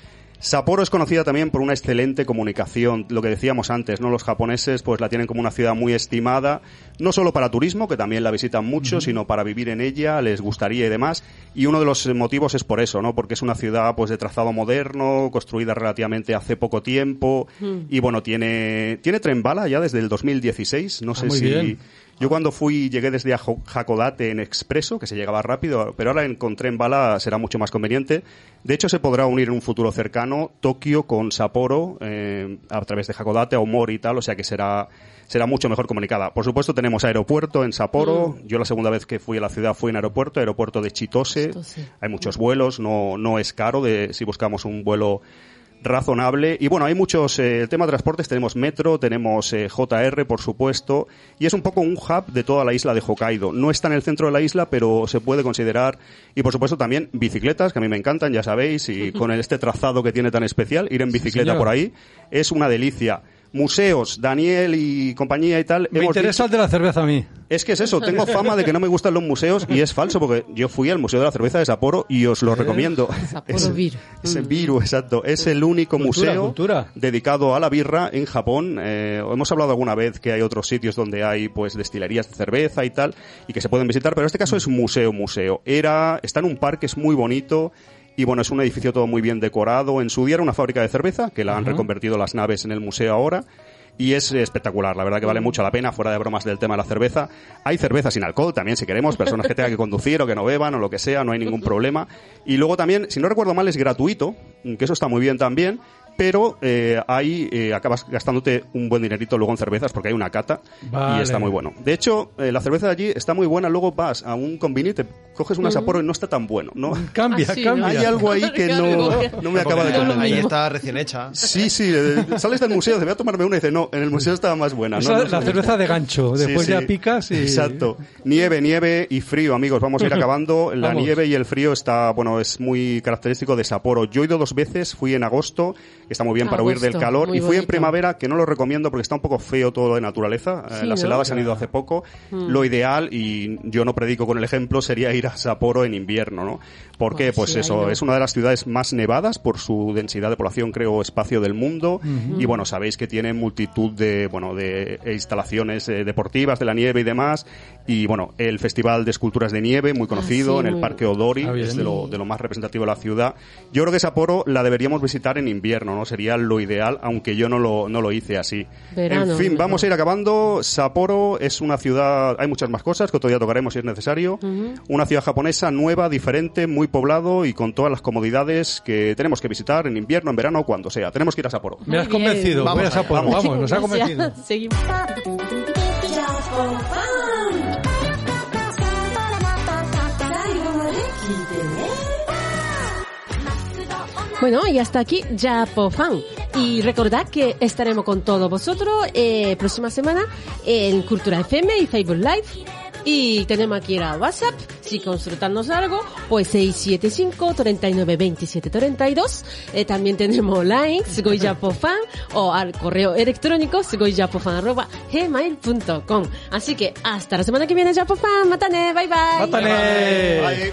Sapporo es conocida también por una excelente comunicación, lo que decíamos antes, ¿no? Los japoneses pues la tienen como una ciudad muy estimada, no solo para turismo, que también la visitan mucho, sino para vivir en ella, les gustaría y demás. Y uno de los motivos es por eso, ¿no? Porque es una ciudad pues de trazado moderno, construida relativamente hace poco tiempo y bueno, tiene tiene tren bala ya desde el 2016, no sé muy si bien. Yo cuando fui, llegué desde Hakodate en expreso, que se llegaba rápido, pero ahora encontré en bala será mucho más conveniente. De hecho, se podrá unir en un futuro cercano Tokio con Sapporo eh, a través de Hakodate o Mori y tal, o sea que será será mucho mejor comunicada. Por supuesto, tenemos aeropuerto en Sapporo. Yo la segunda vez que fui a la ciudad fui en aeropuerto, aeropuerto de Chitose. Chitose. Hay muchos vuelos, no, no es caro de, si buscamos un vuelo razonable. Y bueno, hay muchos, eh, el tema de transportes, tenemos metro, tenemos eh, JR, por supuesto, y es un poco un hub de toda la isla de Hokkaido. No está en el centro de la isla, pero se puede considerar, y por supuesto también bicicletas, que a mí me encantan, ya sabéis, y (laughs) con este trazado que tiene tan especial, ir en bicicleta por ahí es una delicia. Museos, Daniel y compañía y tal. Me hemos interesa dicho- el de la cerveza a mí. es que es eso, tengo fama de que no me gustan los museos y es falso porque yo fui al Museo de la Cerveza de Sapporo y os lo recomiendo. Sapporo Es- Beer. Ese Viru, exacto. Es el único Cultura, museo cultura. dedicado a la birra en Japón. Eh, hemos hablado alguna vez que hay otros sitios donde hay pues destilerías de cerveza y tal y que se pueden visitar, pero en este caso es museo, museo. Era, está en un parque, es muy bonito. Y bueno, es un edificio todo muy bien decorado. En su día era una fábrica de cerveza, que la han reconvertido las naves en el museo ahora. Y es espectacular, la verdad que vale mucho la pena, fuera de bromas del tema de la cerveza. Hay cerveza sin alcohol también, si queremos, personas que tengan que conducir o que no beban o lo que sea, no hay ningún problema. Y luego también, si no recuerdo mal, es gratuito, que eso está muy bien también, pero eh, ahí eh, acabas gastándote un buen dinerito luego en cervezas porque hay una cata Vale. y está muy bueno. De hecho, eh, la cerveza de allí está muy buena, luego vas a un convini, te coges una Sapporo y no está tan bueno, ¿no? (laughs) Cambia, Ah, sí, cambia. Hay algo ahí (laughs) que no, no me acaba de Ahí convencer. está recién hecha. Sí, sí, eh, sales del museo, te voy a tomarme una y dices, no, en el museo estaba más buena. ¿no? la, No la cerveza de gancho. Sí, Después sí. ya picas y... Exacto. Nieve, nieve y frío, amigos. Vamos a ir (laughs) acabando. La Vamos. nieve y el frío está, bueno, es muy característico de Sapporo. Yo he ido dos veces, fui en agosto, está muy bien para huir del calor, y fui en primavera, que no lo recomiendo porque está un poco feo todo de naturaleza. Eh, Sí, Las ¿no? heladas han ido hace poco. Lo ideal, y yo no predico con el ejemplo, sería ir a Sapporo en invierno, ¿no? Porque, Bueno, pues sí, ahí eso, no. es una de las ciudades más nevadas por su densidad de población, creo, espacio del mundo. Y bueno, sabéis que tiene multitud de, bueno, de instalaciones eh, deportivas de la nieve y demás. Y bueno, el Festival de Esculturas de Nieve, muy conocido, Ah, sí, en el Parque Odori, Ah, es de lo, de lo más representativo de la ciudad. Yo creo que Sapporo la deberíamos visitar en invierno, ¿no? Sería lo ideal, aunque yo no lo, no lo hice así. Verano, en fin, mejor. vamos a ir acabando. Sapporo es una ciudad, hay muchas más cosas que otro día tocaremos si es necesario. Una ciudad japonesa nueva, diferente, muy poblado y con todas las comodidades que tenemos que visitar en invierno, en verano, cuando sea. Tenemos que ir a Sapporo. Me has Muy bien. convencido. Vamos Voy a Sapporo. vamos. Vamos, nos ha convencido. Seguimos. Bueno, y hasta aquí Japofan. Y recordad que estaremos con todos vosotros eh, próxima semana en Cultura FM y Facebook Live. Y tenemos aquí el WhatsApp, si consultarnos algo, pues 675 39 27 32. Eh, también tenemos online, Japofan, o al correo electrónico, gmail.com Así que hasta la semana que viene, Japofan. Matane, bye bye. ¡Mátale!